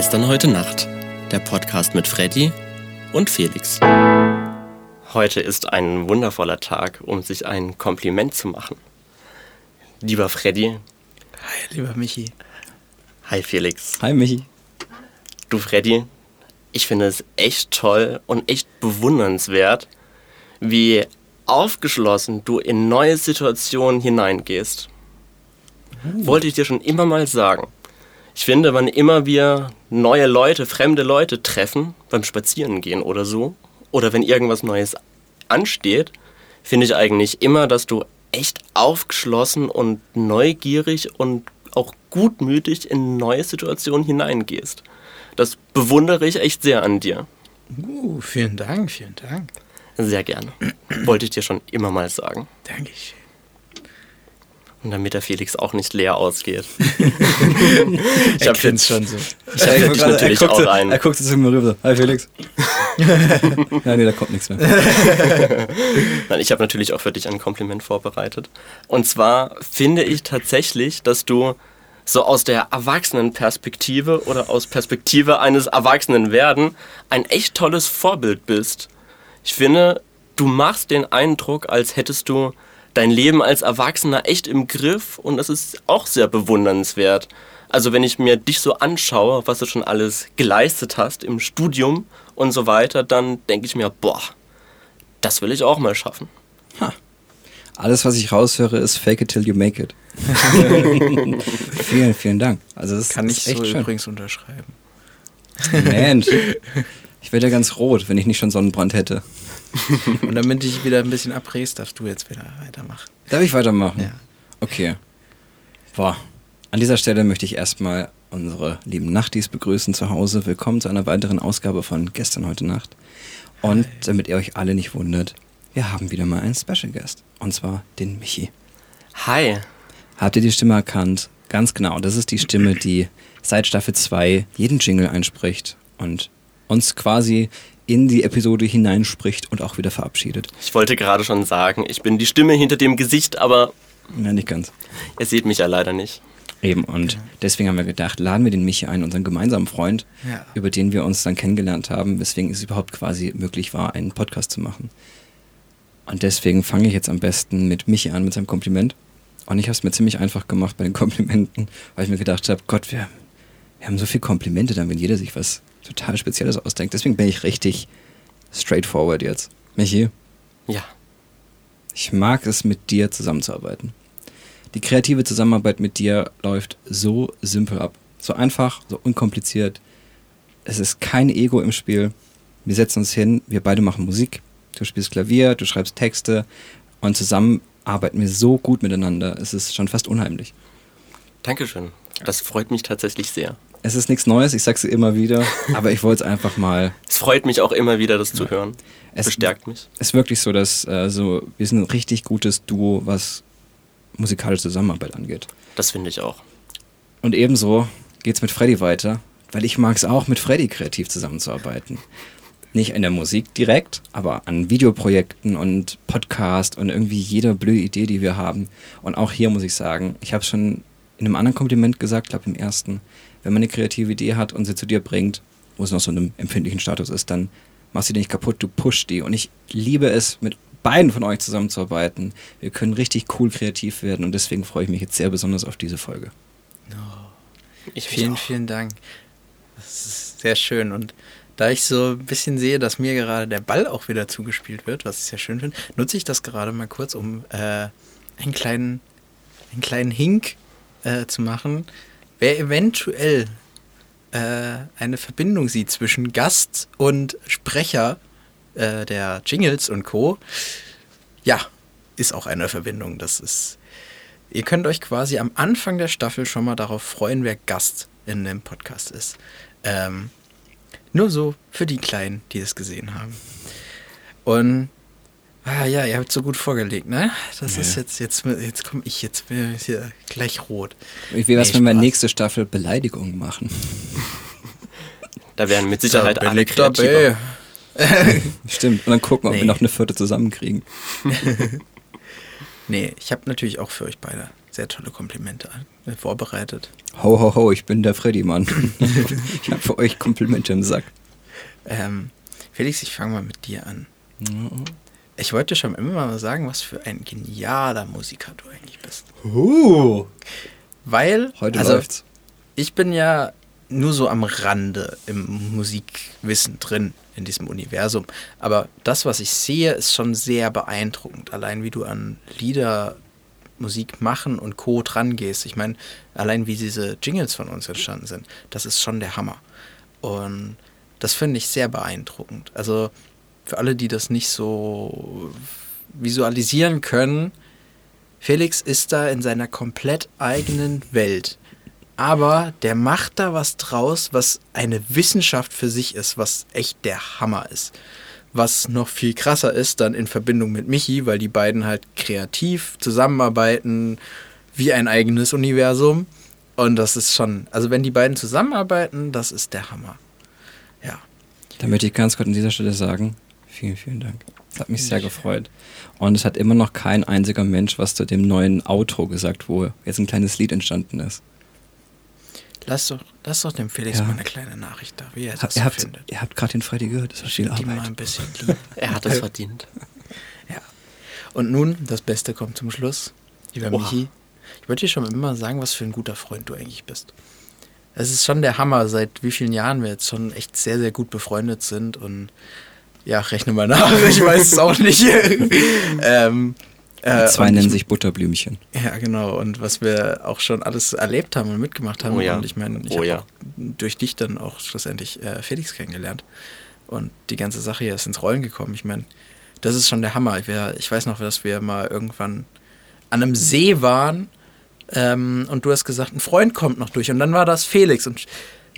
Gestern, heute Nacht. Der Podcast mit Freddy und Felix. Heute ist ein wundervoller Tag, um sich ein Kompliment zu machen. Lieber Freddy. Hi, lieber Michi. Hi, Felix. Hi, Michi. Du, Freddy, ich finde es echt toll und echt bewundernswert, wie aufgeschlossen du in neue Situationen hineingehst. Uh. Wollte ich dir schon immer mal sagen. Ich finde, wann immer wir neue Leute, fremde Leute treffen, beim Spazierengehen oder so, oder wenn irgendwas Neues ansteht, finde ich eigentlich immer, dass du echt aufgeschlossen und neugierig und auch gutmütig in neue Situationen hineingehst. Das bewundere ich echt sehr an dir. Uh, vielen Dank, vielen Dank. Sehr gerne. Wollte ich dir schon immer mal sagen. Dankeschön. Und damit der Felix auch nicht leer ausgeht. ich habe es schon so. Ich habe dich natürlich er auch ein. Er guckt zu mir rüber. Hi Felix. ja, nee, da kommt nichts mehr. Nein, ich habe natürlich auch für dich ein Kompliment vorbereitet. Und zwar finde ich tatsächlich, dass du so aus der Erwachsenenperspektive oder aus Perspektive eines Erwachsenenwerden ein echt tolles Vorbild bist. Ich finde, du machst den Eindruck, als hättest du dein Leben als Erwachsener echt im Griff und das ist auch sehr bewundernswert. Also wenn ich mir dich so anschaue, was du schon alles geleistet hast im Studium und so weiter, dann denke ich mir, boah, das will ich auch mal schaffen. Ha. Alles, was ich raushöre, ist fake it till you make it. vielen, vielen Dank. Also das kann ich echt so schön. übrigens unterschreiben. Mensch, ich werde ja ganz rot, wenn ich nicht schon Sonnenbrand hätte. Und damit ich wieder ein bisschen abrest, darfst du jetzt wieder weitermachen. Darf ich weitermachen? Ja. Okay. Boah. An dieser Stelle möchte ich erstmal unsere lieben Nachtis begrüßen zu Hause. Willkommen zu einer weiteren Ausgabe von Gestern, heute Nacht. Und Hi. damit ihr euch alle nicht wundert, wir haben wieder mal einen Special Guest. Und zwar den Michi. Hi. Habt ihr die Stimme erkannt? Ganz genau. Das ist die Stimme, die seit Staffel 2 jeden Jingle einspricht und uns quasi in die Episode hineinspricht und auch wieder verabschiedet. Ich wollte gerade schon sagen, ich bin die Stimme hinter dem Gesicht, aber. Ja, nicht ganz. Ihr seht mich ja leider nicht. Eben, und deswegen haben wir gedacht, laden wir den Michi ein, unseren gemeinsamen Freund, ja. über den wir uns dann kennengelernt haben, weswegen es überhaupt quasi möglich war, einen Podcast zu machen. Und deswegen fange ich jetzt am besten mit Michi an, mit seinem Kompliment. Und ich habe es mir ziemlich einfach gemacht bei den Komplimenten, weil ich mir gedacht habe, Gott, wir, wir haben so viele Komplimente, dann wenn jeder sich was total Spezielles ausdenkt. Deswegen bin ich richtig straightforward jetzt. Michi? Ja. Ich mag es, mit dir zusammenzuarbeiten. Die kreative Zusammenarbeit mit dir läuft so simpel ab. So einfach, so unkompliziert. Es ist kein Ego im Spiel. Wir setzen uns hin, wir beide machen Musik. Du spielst Klavier, du schreibst Texte und zusammen arbeiten wir so gut miteinander. Es ist schon fast unheimlich. Dankeschön. Das freut mich tatsächlich sehr. Es ist nichts Neues, ich sag's immer wieder, aber ich wollte es einfach mal. Es freut mich auch immer wieder, das zu hören. Es bestärkt mich. Es ist wirklich so, dass äh, so, wir sind ein richtig gutes Duo, was musikalische Zusammenarbeit angeht. Das finde ich auch. Und ebenso geht's mit Freddy weiter, weil ich mag es auch, mit Freddy kreativ zusammenzuarbeiten. Nicht in der Musik direkt, aber an Videoprojekten und Podcast und irgendwie jede blöde Idee, die wir haben. Und auch hier muss ich sagen, ich habe schon in einem anderen Kompliment gesagt, glaube im ersten, wenn man eine kreative Idee hat und sie zu dir bringt, wo es noch so einem empfindlichen Status ist, dann machst du die nicht kaputt, du pushst die. Und ich liebe es, mit beiden von euch zusammenzuarbeiten. Wir können richtig cool kreativ werden und deswegen freue ich mich jetzt sehr besonders auf diese Folge. Oh, ich vielen, vielen Dank. Das ist sehr schön und da ich so ein bisschen sehe, dass mir gerade der Ball auch wieder zugespielt wird, was ich sehr schön finde, nutze ich das gerade mal kurz, um äh, einen, kleinen, einen kleinen Hink äh, zu machen, wer eventuell äh, eine Verbindung sieht zwischen Gast und Sprecher äh, der Jingles und Co. Ja, ist auch eine Verbindung. Das ist. Ihr könnt euch quasi am Anfang der Staffel schon mal darauf freuen, wer Gast in dem Podcast ist. Ähm, nur so für die Kleinen, die es gesehen haben. Und Ah ja, ihr habt so gut vorgelegt, ne? Das ja. ist jetzt, jetzt, jetzt komme ich jetzt hier gleich rot. Wie wäre es, wenn wir nächste Staffel Beleidigungen machen? Da wären mit Sicherheit da alle kreativer. Stimmt, und dann gucken, ob nee. wir noch eine vierte zusammenkriegen. nee, ich habe natürlich auch für euch beide sehr tolle Komplimente äh, vorbereitet. Ho, ho, ho, ich bin der Freddy, Mann. ich habe für euch Komplimente im Sack. Ähm, Felix, ich fange mal mit dir an. Ich wollte schon immer mal sagen, was für ein genialer Musiker du eigentlich bist. Uh. Weil, Heute also, läuft's. ich bin ja nur so am Rande im Musikwissen drin, in diesem Universum. Aber das, was ich sehe, ist schon sehr beeindruckend. Allein wie du an Lieder, Musik machen und Co. dran gehst. Ich meine, allein wie diese Jingles von uns entstanden sind, das ist schon der Hammer. Und das finde ich sehr beeindruckend. Also für alle, die das nicht so visualisieren können, Felix ist da in seiner komplett eigenen Welt. Aber der macht da was draus, was eine Wissenschaft für sich ist, was echt der Hammer ist. Was noch viel krasser ist, dann in Verbindung mit Michi, weil die beiden halt kreativ zusammenarbeiten, wie ein eigenes Universum. Und das ist schon, also wenn die beiden zusammenarbeiten, das ist der Hammer. Ja. Da möchte ich ganz kurz an dieser Stelle sagen, vielen, vielen Dank. Das hat mich sehr gefreut. Und es hat immer noch kein einziger Mensch was zu dem neuen Outro gesagt, wo jetzt ein kleines Lied entstanden ist. Lass doch, lass doch dem Felix Ja. mal eine kleine Nachricht da, wie er das ihr habt, findet. ihr habt gerade den Freddy gehört, das war viel Die mal Arbeit. ein bisschen lieb. Er hat es verdient. Ja. Und nun, das Beste kommt zum Schluss. Lieber Oha. Michi, ich wollte dir schon immer sagen, was für ein guter Freund du eigentlich bist. Es ist schon der Hammer, seit wie vielen Jahren wir jetzt schon echt sehr, sehr gut befreundet sind und ja, rechne mal nach, ich weiß es auch nicht. ähm, äh, Die zwei nennen ich, sich Butterbblümchen. Ja, genau. Und was wir auch schon alles erlebt haben und mitgemacht haben. Oh ja. Und ich meine, ich Oh habe ja. durch dich dann auch schlussendlich äh, Felix kennengelernt. Und die ganze Sache hier ist ins Rollen gekommen. Ich meine, das ist schon der Hammer. Ich, wär, ich weiß noch, dass wir mal irgendwann an einem See waren ähm, und du hast gesagt, ein Freund kommt noch durch. Und dann war das Felix. Und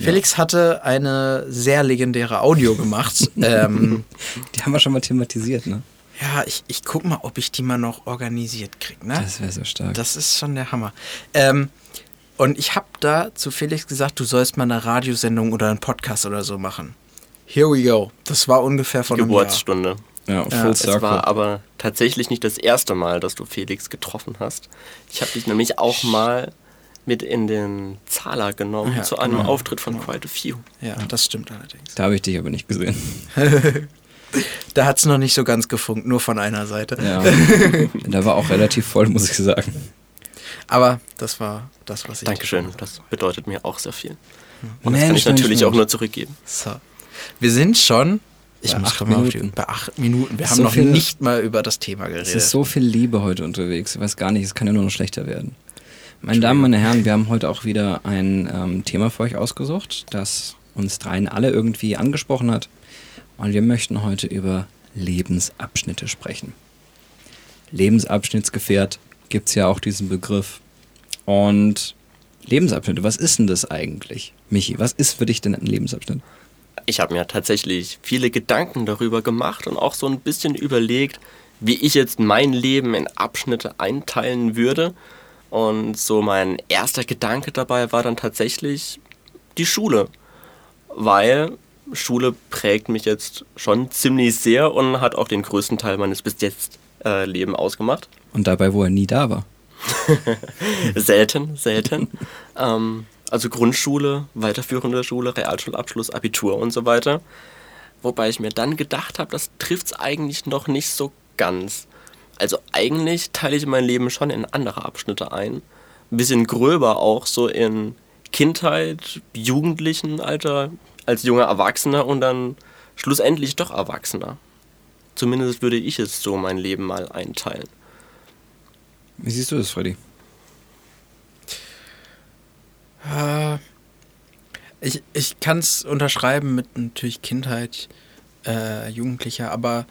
Felix hatte eine sehr legendäre Audio gemacht. ähm, Die haben wir schon mal thematisiert, ne? ja, ich, ich guck mal, ob ich die mal noch organisiert krieg. Ne? Das wäre so stark. Das ist schon der Hammer. Ähm, und ich habe da zu Felix gesagt, du sollst mal eine Radiosendung oder einen Podcast oder so machen. Here we go. Das war ungefähr von einem Jahr. Geburtsstunde. ja, Ja, full Es circle. war aber tatsächlich nicht das erste Mal, dass du Felix getroffen hast. Ich habe dich nämlich auch mal mit in den Zahler genommen Ja, zu einem genau, Auftritt von genau. Quite a Few. Ja, das stimmt allerdings. da habe ich dich aber nicht gesehen. Da hat es noch nicht so ganz gefunkt, nur von einer Seite. Ja. da war auch relativ voll, muss ich sagen. Aber das war das, was ich. Dankeschön, das bedeutet mir auch sehr viel. Und das Mensch, kann ich natürlich Mensch. auch nur zurückgeben. So. Wir sind schon. Ich Bei muss acht auf die, Minuten. bei acht Minuten. Wir So haben noch viel- nicht mal über das Thema geredet. Es ist so viel Liebe heute unterwegs. Ich weiß gar nicht, es kann ja nur noch schlechter werden. Meine Damen, meine Herren, wir haben heute auch wieder ein ähm, Thema für euch ausgesucht, das uns dreien alle irgendwie angesprochen hat. Und wir möchten heute über Lebensabschnitte sprechen. Lebensabschnittsgefährt gibt es ja auch diesen Begriff. Und Lebensabschnitte, was ist denn das eigentlich? Michi, was ist für dich denn ein Lebensabschnitt? Ich habe mir tatsächlich viele Gedanken darüber gemacht und auch so ein bisschen überlegt, wie ich jetzt mein Leben in Abschnitte einteilen würde. Und so mein erster Gedanke dabei war dann tatsächlich die Schule. Weil Schule prägt mich jetzt schon ziemlich sehr und hat auch den größten Teil meines bis jetzt äh, Leben ausgemacht. Und dabei, wo er nie da war. Selten, selten. ähm, also Grundschule, weiterführende Schule, Realschulabschluss, Abitur und so weiter. Wobei ich mir dann gedacht habe, das trifft es eigentlich noch nicht so ganz. Also eigentlich teile ich mein Leben schon in andere Abschnitte ein. Ein bisschen gröber auch so in Kindheit, Jugendlichenalter, als junger Erwachsener und dann schlussendlich doch Erwachsener. Zumindest würde ich es so mein Leben mal einteilen. Wie siehst du das, Freddy? Äh, ich ich kann es unterschreiben mit natürlich Kindheit, äh, Jugendlicher, aber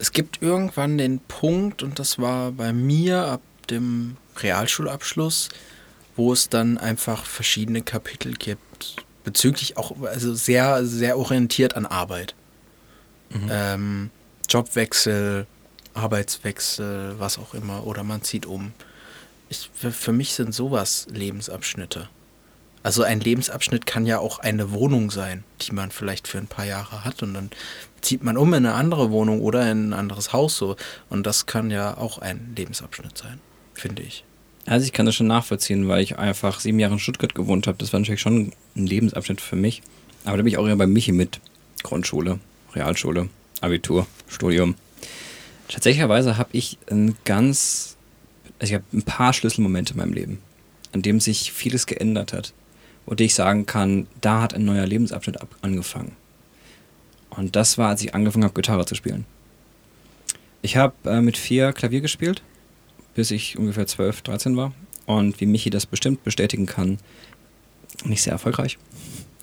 es gibt irgendwann den Punkt, und das war bei mir ab dem Realschulabschluss, wo es dann einfach verschiedene Kapitel gibt, bezüglich auch, also sehr, sehr orientiert an Arbeit. Ähm, Jobwechsel, Arbeitswechsel, was auch immer, oder man zieht um. Ich, für, für mich sind sowas Lebensabschnitte. Also ein Lebensabschnitt kann ja auch eine Wohnung sein, die man vielleicht für ein paar Jahre hat und dann zieht man um in eine andere Wohnung oder in ein anderes Haus so. Und das kann ja auch ein Lebensabschnitt sein, finde ich. Also ich kann das schon nachvollziehen, weil ich einfach sieben Jahre in Stuttgart gewohnt habe. Das war natürlich schon ein Lebensabschnitt für mich. Aber da bin ich auch eher bei Michi mit Grundschule, Realschule, Abitur, Studium. Tatsächlicherweise habe ich ein ganz, also ich habe ein paar Schlüsselmomente in meinem Leben, an dem sich vieles geändert hat und ich sagen kann, da hat ein neuer Lebensabschnitt angefangen. Und das war, als ich angefangen habe, Gitarre zu spielen. Ich habe äh, mit vier Klavier gespielt, bis ich ungefähr 12, 13 war. Und wie Michi das bestimmt bestätigen kann, nicht sehr erfolgreich.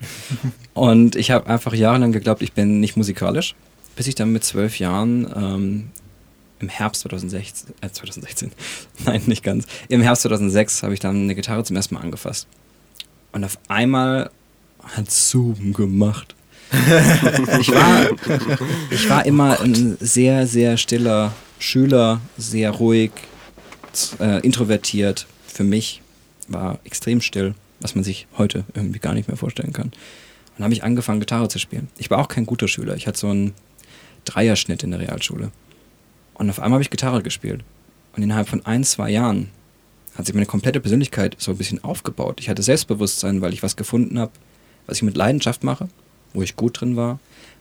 und ich habe einfach jahrelang geglaubt, ich bin nicht musikalisch, bis ich dann mit zwölf Jahren ähm, im Herbst 2016, äh 2016, nein, nicht ganz, im Herbst 2006 habe ich dann eine Gitarre zum ersten Mal angefasst. Und auf einmal hat Zoom gemacht. ich, war, ich war immer ein sehr, sehr stiller Schüler, sehr ruhig, äh, introvertiert. Für mich war extrem still, was man sich heute irgendwie gar nicht mehr vorstellen kann. Und dann habe ich angefangen, Gitarre zu spielen. Ich war auch kein guter Schüler. Ich hatte so einen Dreierschnitt in der Realschule. Und auf einmal habe ich Gitarre gespielt. Und innerhalb von ein, zwei Jahren hat sich meine komplette Persönlichkeit so ein bisschen aufgebaut. Ich hatte Selbstbewusstsein, weil ich was gefunden habe, was ich mit Leidenschaft mache, wo ich gut drin war,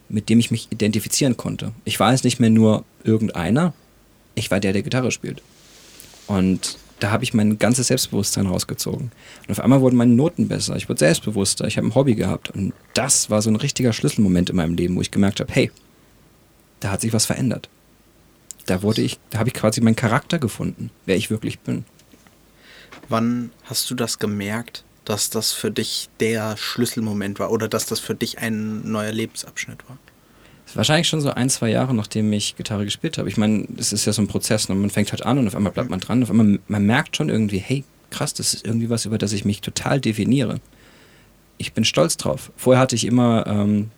mit dem ich mich identifizieren konnte. Ich war jetzt nicht mehr nur irgendeiner, ich war der, der Gitarre spielt. Und da habe ich mein ganzes Selbstbewusstsein rausgezogen. Und auf einmal wurden meine Noten besser, ich wurde selbstbewusster, ich habe ein Hobby gehabt. Und das war so ein richtiger Schlüsselmoment in meinem Leben, wo ich gemerkt habe, hey, da hat sich was verändert. Da wurde ich, da habe ich quasi meinen Charakter gefunden, wer ich wirklich bin. Wann hast du das gemerkt, dass das für dich der Schlüsselmoment war oder dass das für dich ein neuer Lebensabschnitt war? Wahrscheinlich schon so ein, zwei Jahre, nachdem ich Gitarre gespielt habe. Ich meine, es ist ja so ein Prozess ne? man fängt halt an und auf einmal bleibt man dran. Auf einmal, man merkt schon irgendwie, hey, krass, das ist irgendwie was, über das ich mich total definiere. Ich bin stolz drauf. Vorher hatte ich immer ähm,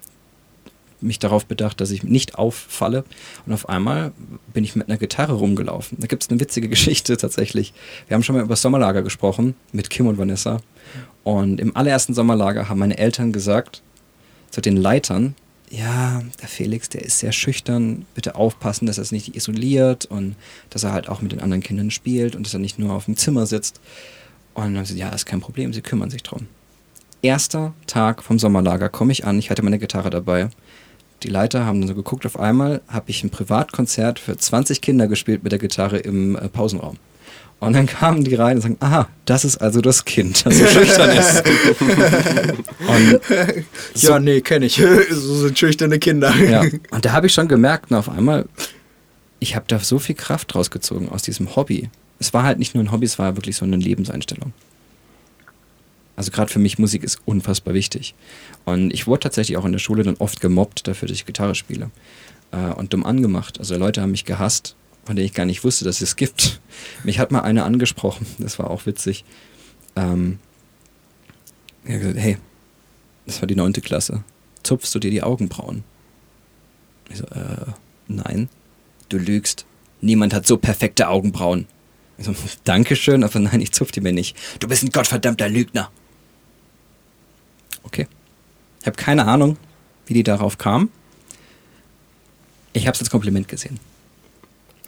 mich darauf bedacht, dass ich nicht auffalle. Und auf einmal bin ich mit einer Gitarre rumgelaufen. Da gibt es eine witzige Geschichte tatsächlich. Wir haben schon mal über Sommerlager gesprochen mit Kim und Vanessa. Und im allerersten Sommerlager haben meine Eltern gesagt zu den Leitern, ja, der Felix, der ist sehr schüchtern, bitte aufpassen, dass er es nicht isoliert und dass er halt auch mit den anderen Kindern spielt und dass er nicht nur auf dem Zimmer sitzt. Und dann haben sie, ja, ist kein Problem, sie kümmern sich drum. Erster Tag vom Sommerlager komme ich an, ich hatte meine Gitarre dabei die Leiter haben dann so geguckt, auf einmal habe ich ein Privatkonzert für 20 Kinder gespielt mit der Gitarre im äh, Pausenraum. Und dann kamen die rein und sagen, aha, das ist also das Kind, das so schüchtern ist. und so, ja, nee, kenne ich. so sind schüchterne Kinder. ja. Und da habe ich schon gemerkt, na, auf einmal, ich habe da so viel Kraft rausgezogen aus diesem Hobby. Es war halt nicht nur ein Hobby, es war wirklich so eine Lebenseinstellung. Also gerade für mich Musik ist unfassbar wichtig. Und ich wurde tatsächlich auch in der Schule dann oft gemobbt dafür, dass ich Gitarre spiele. Äh, und dumm angemacht. Also Leute haben mich gehasst, von denen ich gar nicht wusste, dass es gibt. Mich hat mal einer angesprochen, das war auch witzig. Ähm, er hat gesagt, hey, das war die neunte Klasse. Zupfst du dir die Augenbrauen? Ich so, äh, nein. Du lügst. Niemand hat so perfekte Augenbrauen. Ich so, Dankeschön, aber nein, ich zupf die mir nicht. Du bist ein gottverdammter Lügner. Okay. Ich habe keine Ahnung, wie die darauf kam. Ich habe es als Kompliment gesehen.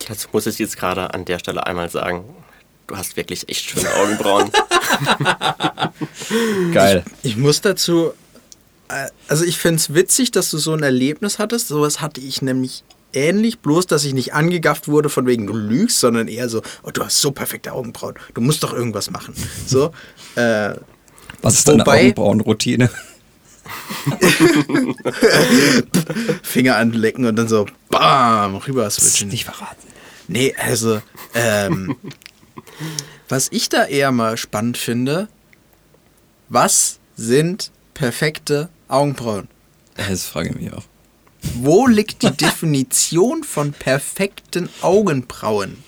Das muss ich jetzt gerade an der Stelle einmal sagen. Du hast wirklich echt schöne Augenbrauen. Geil. Ich, ich, muss dazu. Äh, also, ich finde es witzig, dass du so ein Erlebnis hattest. Sowas hatte ich nämlich ähnlich, bloß dass ich nicht angegafft wurde von wegen du lügst, sondern eher so, oh, du hast so perfekte Augenbrauen. Du musst doch irgendwas machen. So. Äh, was ist deine Augenbrauenroutine? Finger anlecken und dann so bam, rüber switchen. Nicht verraten. Nee, also, ähm, was ich da eher mal spannend finde, was sind perfekte Augenbrauen? Das frage ich mich auch. Wo liegt die Definition von perfekten Augenbrauen?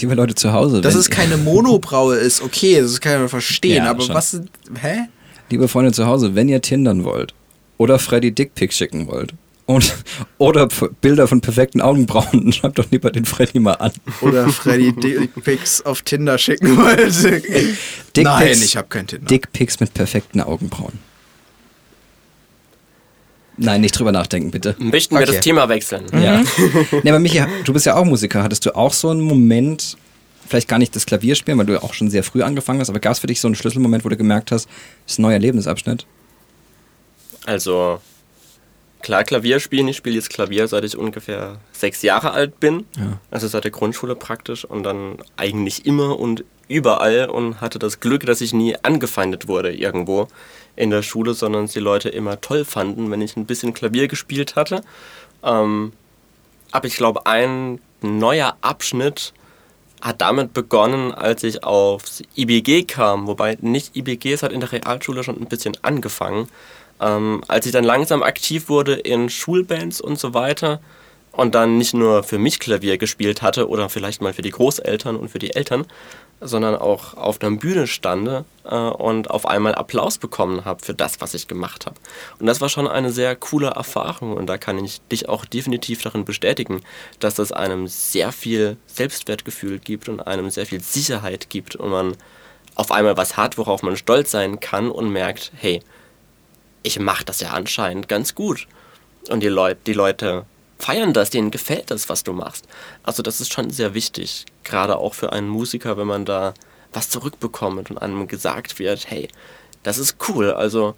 Liebe Leute zu Hause. Dass es keine Monobraue ist, okay, das kann man verstehen, ja, aber schon. was. Hä? Liebe Freunde zu Hause, wenn ihr tindern wollt oder Freddy Dickpick schicken wollt und, oder Bilder von perfekten Augenbrauen, schreibt doch lieber den Freddy mal an. Oder Freddy Dickpics auf Tinder schicken wollt. Nein, ich habe kein Tinder. Dickpics mit perfekten Augenbrauen. Nein, nicht drüber nachdenken, bitte. Möchten wir okay. das Thema wechseln? Ja. nee, aber Michi, du bist ja auch Musiker. Hattest du auch so einen Moment, vielleicht gar nicht das Klavierspielen, weil du ja auch schon sehr früh angefangen hast, aber gab es für dich so einen Schlüsselmoment, wo du gemerkt hast, das ist ein neuer Lebensabschnitt? Also, klar, Klavier spielen. Ich spiele jetzt Klavier, seit ich ungefähr sechs Jahre alt bin. Ja. Also seit der Grundschule praktisch und dann eigentlich immer und überall und hatte das Glück, dass ich nie angefeindet wurde irgendwo in der Schule, sondern die Leute immer toll fanden, wenn ich ein bisschen Klavier gespielt hatte. Ähm, aber ich glaube, ein neuer Abschnitt hat damit begonnen, als ich aufs IBG kam, wobei nicht IBG, es hat in der Realschule schon ein bisschen angefangen. Ähm, als ich dann langsam aktiv wurde in Schulbands und so weiter und dann nicht nur für mich Klavier gespielt hatte oder vielleicht mal für die Großeltern und für die Eltern, sondern auch auf der Bühne stande äh, und auf einmal Applaus bekommen habe für das, was ich gemacht habe. Und das war schon eine sehr coole Erfahrung und da kann ich dich auch definitiv darin bestätigen, dass das einem sehr viel Selbstwertgefühl gibt und einem sehr viel Sicherheit gibt und man auf einmal was hat, worauf man stolz sein kann und merkt, hey, ich mache das ja anscheinend ganz gut. Und die, Leut die Leute feiern das, denen gefällt das, was du machst. Also das ist schon sehr wichtig, gerade auch für einen Musiker, wenn man da was zurückbekommt und einem gesagt wird, hey, das ist cool. Also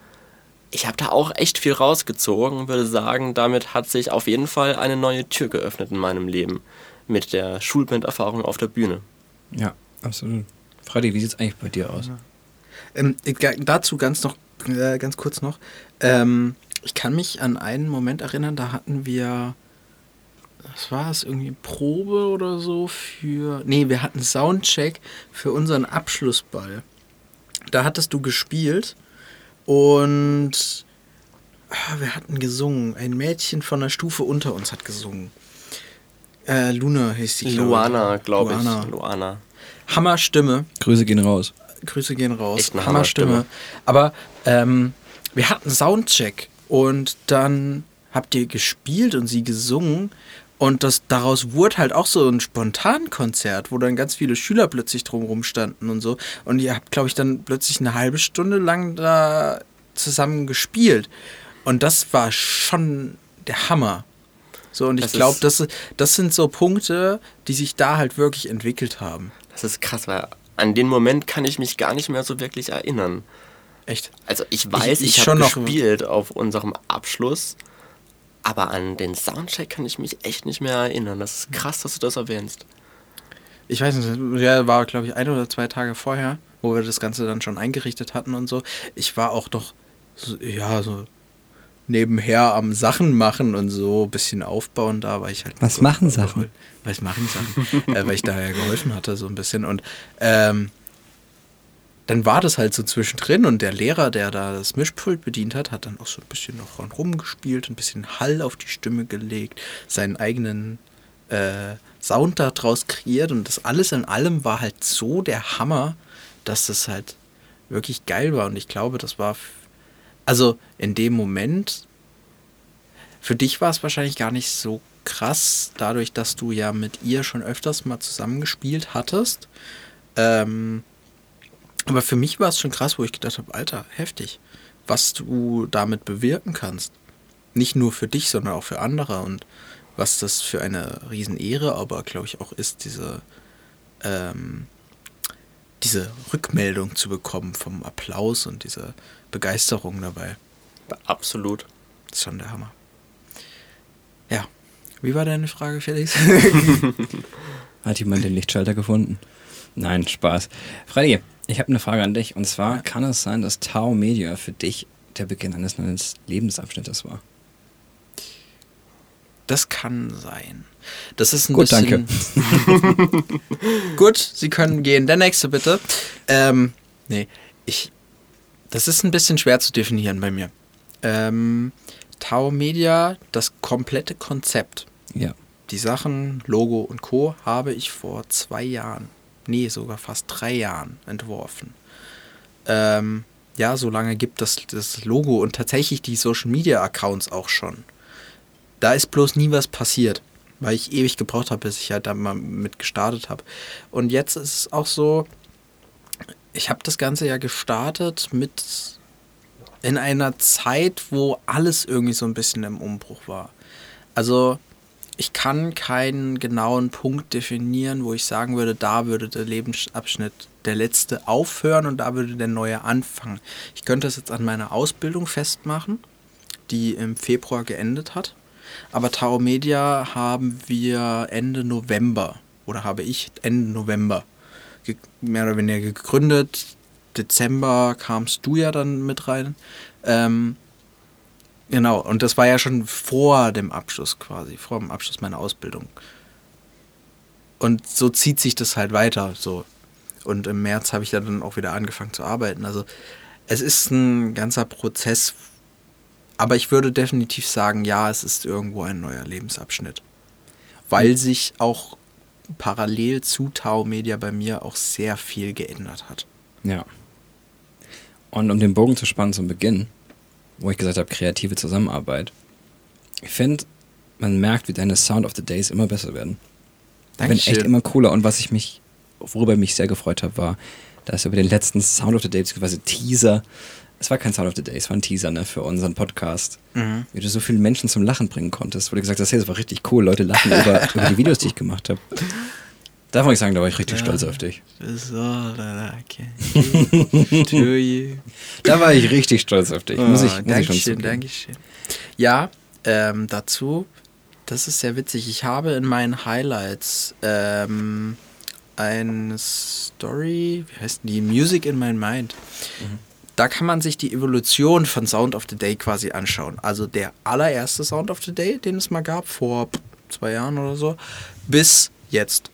ich habe da auch echt viel rausgezogen und würde sagen, damit hat sich auf jeden Fall eine neue Tür geöffnet in meinem Leben mit der Schulbanderfahrung auf der Bühne. Ja, absolut. Freddy, wie sieht es eigentlich bei dir aus? Ähm, dazu ganz noch, äh, ganz kurz noch. Ähm, ich kann mich an einen Moment erinnern, da hatten wir was war es, irgendwie Probe oder so für. Nee, wir hatten Soundcheck für unseren Abschlussball. Da hattest du gespielt und ah, wir hatten gesungen. Ein Mädchen von der Stufe unter uns hat gesungen. Äh, Luna hieß die. Luana, glaube ich. Luana. Hammerstimme. Grüße gehen raus. Grüße gehen raus. Echt eine Hammerstimme. Hammerstimme. Aber ähm, wir hatten Soundcheck und dann habt ihr gespielt und sie gesungen und das, daraus wurde halt auch so ein Spontankonzert, wo dann ganz viele Schüler plötzlich drumherum standen und so. Und ihr habt, glaube ich, dann plötzlich eine halbe Stunde lang da zusammen gespielt. Und das war schon der Hammer. So, und ich glaube, das, das sind so Punkte, die sich da halt wirklich entwickelt haben. Das ist krass, weil an den Moment kann ich mich gar nicht mehr so wirklich erinnern. Echt? Also ich weiß, ich, ich, ich habe gespielt auf unserem Abschluss aber an den Soundcheck kann ich mich echt nicht mehr erinnern. Das ist krass, dass du das erwähnst. Ich weiß nicht, ja, war glaube ich ein oder zwei Tage vorher, wo wir das Ganze dann schon eingerichtet hatten und so. Ich war auch doch, so, ja, so nebenher am Sachen machen und so ein bisschen aufbauen da, weil ich halt. Was so machen Sachen? Weil ich machen Sachen, äh, weil ich da ja geholfen hatte, so ein bisschen. Und ähm, dann war das halt so zwischendrin und der Lehrer, der da das Mischpult bedient hat, hat dann auch so ein bisschen noch rumgespielt, ein bisschen Hall auf die Stimme gelegt, seinen eigenen äh, Sound daraus kreiert und das alles in allem war halt so der Hammer, dass das halt wirklich geil war und ich glaube, das war also in dem Moment für dich war es wahrscheinlich gar nicht so krass, dadurch, dass du ja mit ihr schon öfters mal zusammengespielt hattest. Ähm, aber für mich war es schon krass, wo ich gedacht habe, Alter, heftig, was du damit bewirken kannst. Nicht nur für dich, sondern auch für andere und was das für eine Riesenehre aber, glaube ich, auch ist, diese, ähm, diese Rückmeldung zu bekommen vom Applaus und diese Begeisterung dabei. Absolut. Das ist schon der Hammer. Ja. Wie war deine Frage, Felix? Hat jemand den Lichtschalter gefunden? Nein, Spaß. Freddy, ich habe eine Frage an dich. Und zwar, kann es sein, dass Tau Media für dich der Beginn eines neuen Lebensabschnittes war? Das kann sein. Das ist ein Gut, bisschen. danke. Gut, Sie können gehen. Der nächste bitte. Ähm, nee, ich. Das ist ein bisschen schwer zu definieren bei mir. Ähm, Tau Media, das komplette Konzept. Ja. Die Sachen, Logo und Co. habe ich vor zwei Jahren nee, sogar fast drei Jahren entworfen. Ähm, ja, so lange gibt das das Logo und tatsächlich die Social Media Accounts auch schon. Da ist bloß nie was passiert, weil ich ewig gebraucht habe, bis ich halt da mal mit gestartet habe. Und jetzt ist es auch so, ich habe das Ganze ja gestartet mit in einer Zeit, wo alles irgendwie so ein bisschen im Umbruch war. Also ich kann keinen genauen Punkt definieren, wo ich sagen würde, da würde der Lebensabschnitt der letzte aufhören und da würde der neue anfangen. Ich könnte es jetzt an meiner Ausbildung festmachen, die im Februar geendet hat. Aber Tao Media haben wir Ende November oder habe ich Ende November mehr oder weniger gegründet. Dezember kamst du ja dann mit rein. Ähm, genau, und das war ja schon vor dem Abschluss quasi, vor dem Abschluss meiner Ausbildung. Und so zieht sich das halt weiter. So. Und im März habe ich dann auch wieder angefangen zu arbeiten. Also es ist ein ganzer Prozess, aber ich würde definitiv sagen, ja, es ist irgendwo ein neuer Lebensabschnitt. Weil sich auch parallel zu Tau Media bei mir auch sehr viel geändert hat. Ja. Und um den Bogen zu spannen zum Beginn, wo ich gesagt habe, kreative Zusammenarbeit. Ich finde, man merkt, wie deine Sound of the Days immer besser werden. Dankeschön. Ich bin echt immer cooler. Und was ich mich, worüber ich mich sehr gefreut habe, war, dass über den letzten Sound of the Days, quasi Teaser, es war kein Sound of the Day, es war ein Teaser ne, für unseren Podcast. Mhm. Wie du so viele Menschen zum Lachen bringen konntest, wo du gesagt hast, hey, das war richtig cool, Leute lachen über, über die Videos, die ich gemacht habe. Da muss ich sagen, da war ich richtig ja, stolz auf dich. da war ich richtig stolz auf dich. muss ich, oh, muss Dankeschön, Dankeschön. Ja, ähm, dazu, das ist sehr witzig. Ich habe in meinen Highlights ähm, eine Story, wie heißt die? Music in my mind. Mhm. Da kann man sich die Evolution von Sound of the Day quasi anschauen. Also der allererste Sound of the Day, den es mal gab, vor zwei Jahren oder so, bis jetzt.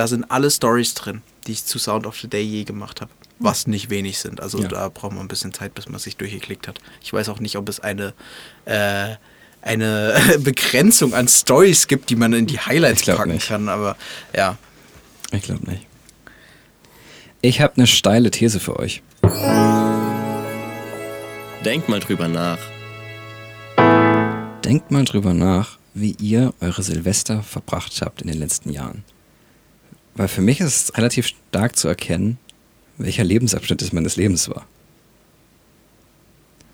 Da sind alle Stories drin, die ich zu Sound of the Day je gemacht habe. Was nicht wenig sind. Also ja. da braucht man ein bisschen Zeit, bis man sich durchgeklickt hat. Ich weiß auch nicht, ob es eine, äh, eine Begrenzung an Stories gibt, die man in die Highlights packen nicht. kann. Aber ja. Ich glaube nicht. Ich habe eine steile These für euch. Denkt mal drüber nach. Denkt mal drüber nach, wie ihr eure Silvester verbracht habt in den letzten Jahren. Weil für mich ist es relativ stark zu erkennen, welcher Lebensabschnitt es meines Lebens war.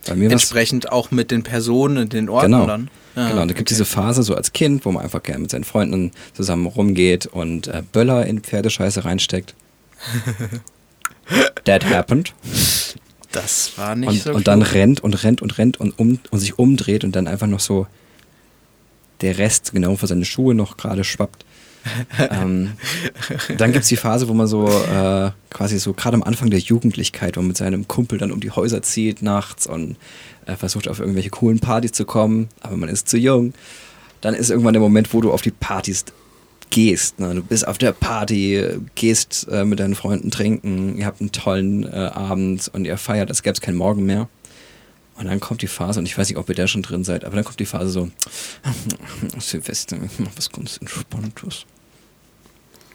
Entsprechend auch mit den Personen und den Orten genau. dann. Ja, genau, da gibt es okay. diese Phase so als Kind, wo man einfach gerne mit seinen Freunden zusammen rumgeht und äh, Böller in Pferdescheiße reinsteckt. That happened. Das war nicht und, so Und dann rennt und rennt und rennt und, um, und sich umdreht und dann einfach noch so der Rest genau vor seine Schuhe noch gerade schwappt. ähm, dann gibt es die Phase, wo man so äh, quasi so gerade am Anfang der Jugendlichkeit, wo man mit seinem Kumpel dann um die Häuser zieht nachts und äh, versucht auf irgendwelche coolen Partys zu kommen, aber man ist zu jung. Dann ist irgendwann der Moment, wo du auf die Partys gehst. Ne? Du bist auf der Party, gehst äh, mit deinen Freunden trinken, ihr habt einen tollen äh, Abend und ihr feiert, als gäbe es keinen Morgen mehr. Und dann kommt die Phase, und ich weiß nicht, ob ihr da schon drin seid, aber dann kommt die Phase so, Silvester, mach was ganz Entspanntes.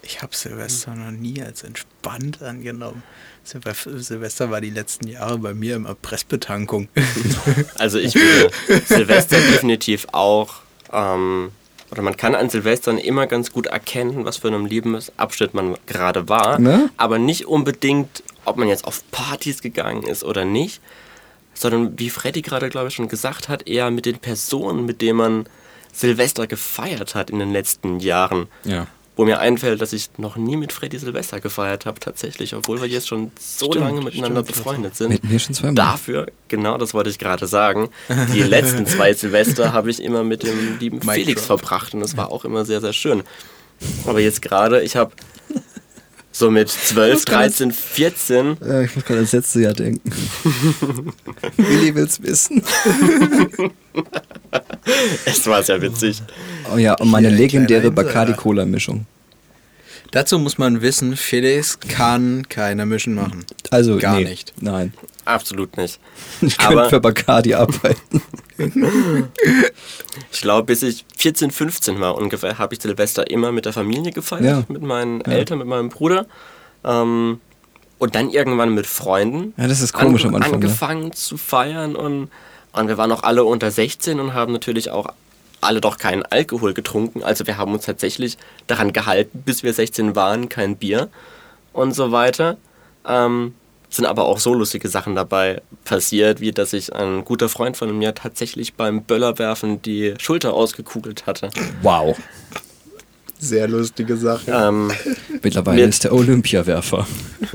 Ich habe Silvester noch nie als entspannt angenommen. Silvester war die letzten Jahre bei mir immer Pressbetankung. Also ich würde Silvester definitiv auch ähm, oder man kann an Silvestern immer ganz gut erkennen, was für einem Lebensabschnitt man gerade war, ne? aber nicht unbedingt, ob man jetzt auf Partys gegangen ist oder nicht, sondern wie Freddy gerade, glaube ich, schon gesagt hat, eher mit den Personen, mit denen man Silvester gefeiert hat in den letzten Jahren. Ja. Wo mir einfällt, dass ich noch nie mit Freddy Silvester gefeiert habe, tatsächlich, obwohl wir jetzt schon so stimmt, lange miteinander stimmt, befreundet sind. Mit mir schon zweimal. Dafür, genau das wollte ich gerade sagen, die letzten zwei Silvester habe ich immer mit dem lieben Mike Felix Trump. verbracht und das war auch immer sehr, sehr schön. Aber jetzt gerade, ich habe so mit 12, 13, 14. Ja, ich muss gerade ans letzte Jahr denken. Willi will's wissen. es war sehr witzig. Oh ja, und meine legendäre Bacardi-Cola-Mischung. Dazu muss man wissen, Felix kann keine Mischen machen. Also gar nee, nicht. Nein. Absolut nicht. Ich könnte für Bacardi arbeiten. ich glaube, bis ich 14, 15 war ungefähr, habe ich Silvester immer mit der Familie gefeiert, ja. mit meinen ja. Eltern, mit meinem Bruder. Ähm, und dann irgendwann mit Freunden. Ja, das ist komisch an, am Anfang. Ne? Angefangen ne? zu feiern und, und wir waren auch alle unter 16 und haben natürlich auch alle doch keinen Alkohol getrunken. Also wir haben uns tatsächlich daran gehalten, bis wir 16 waren, kein Bier und so weiter. Ähm, sind aber auch so lustige Sachen dabei passiert, wie dass ich ein guter Freund von mir tatsächlich beim Böllerwerfen die Schulter ausgekugelt hatte. Wow. Sehr lustige Sache. Ähm, Mittlerweile ist der Olympiawerfer.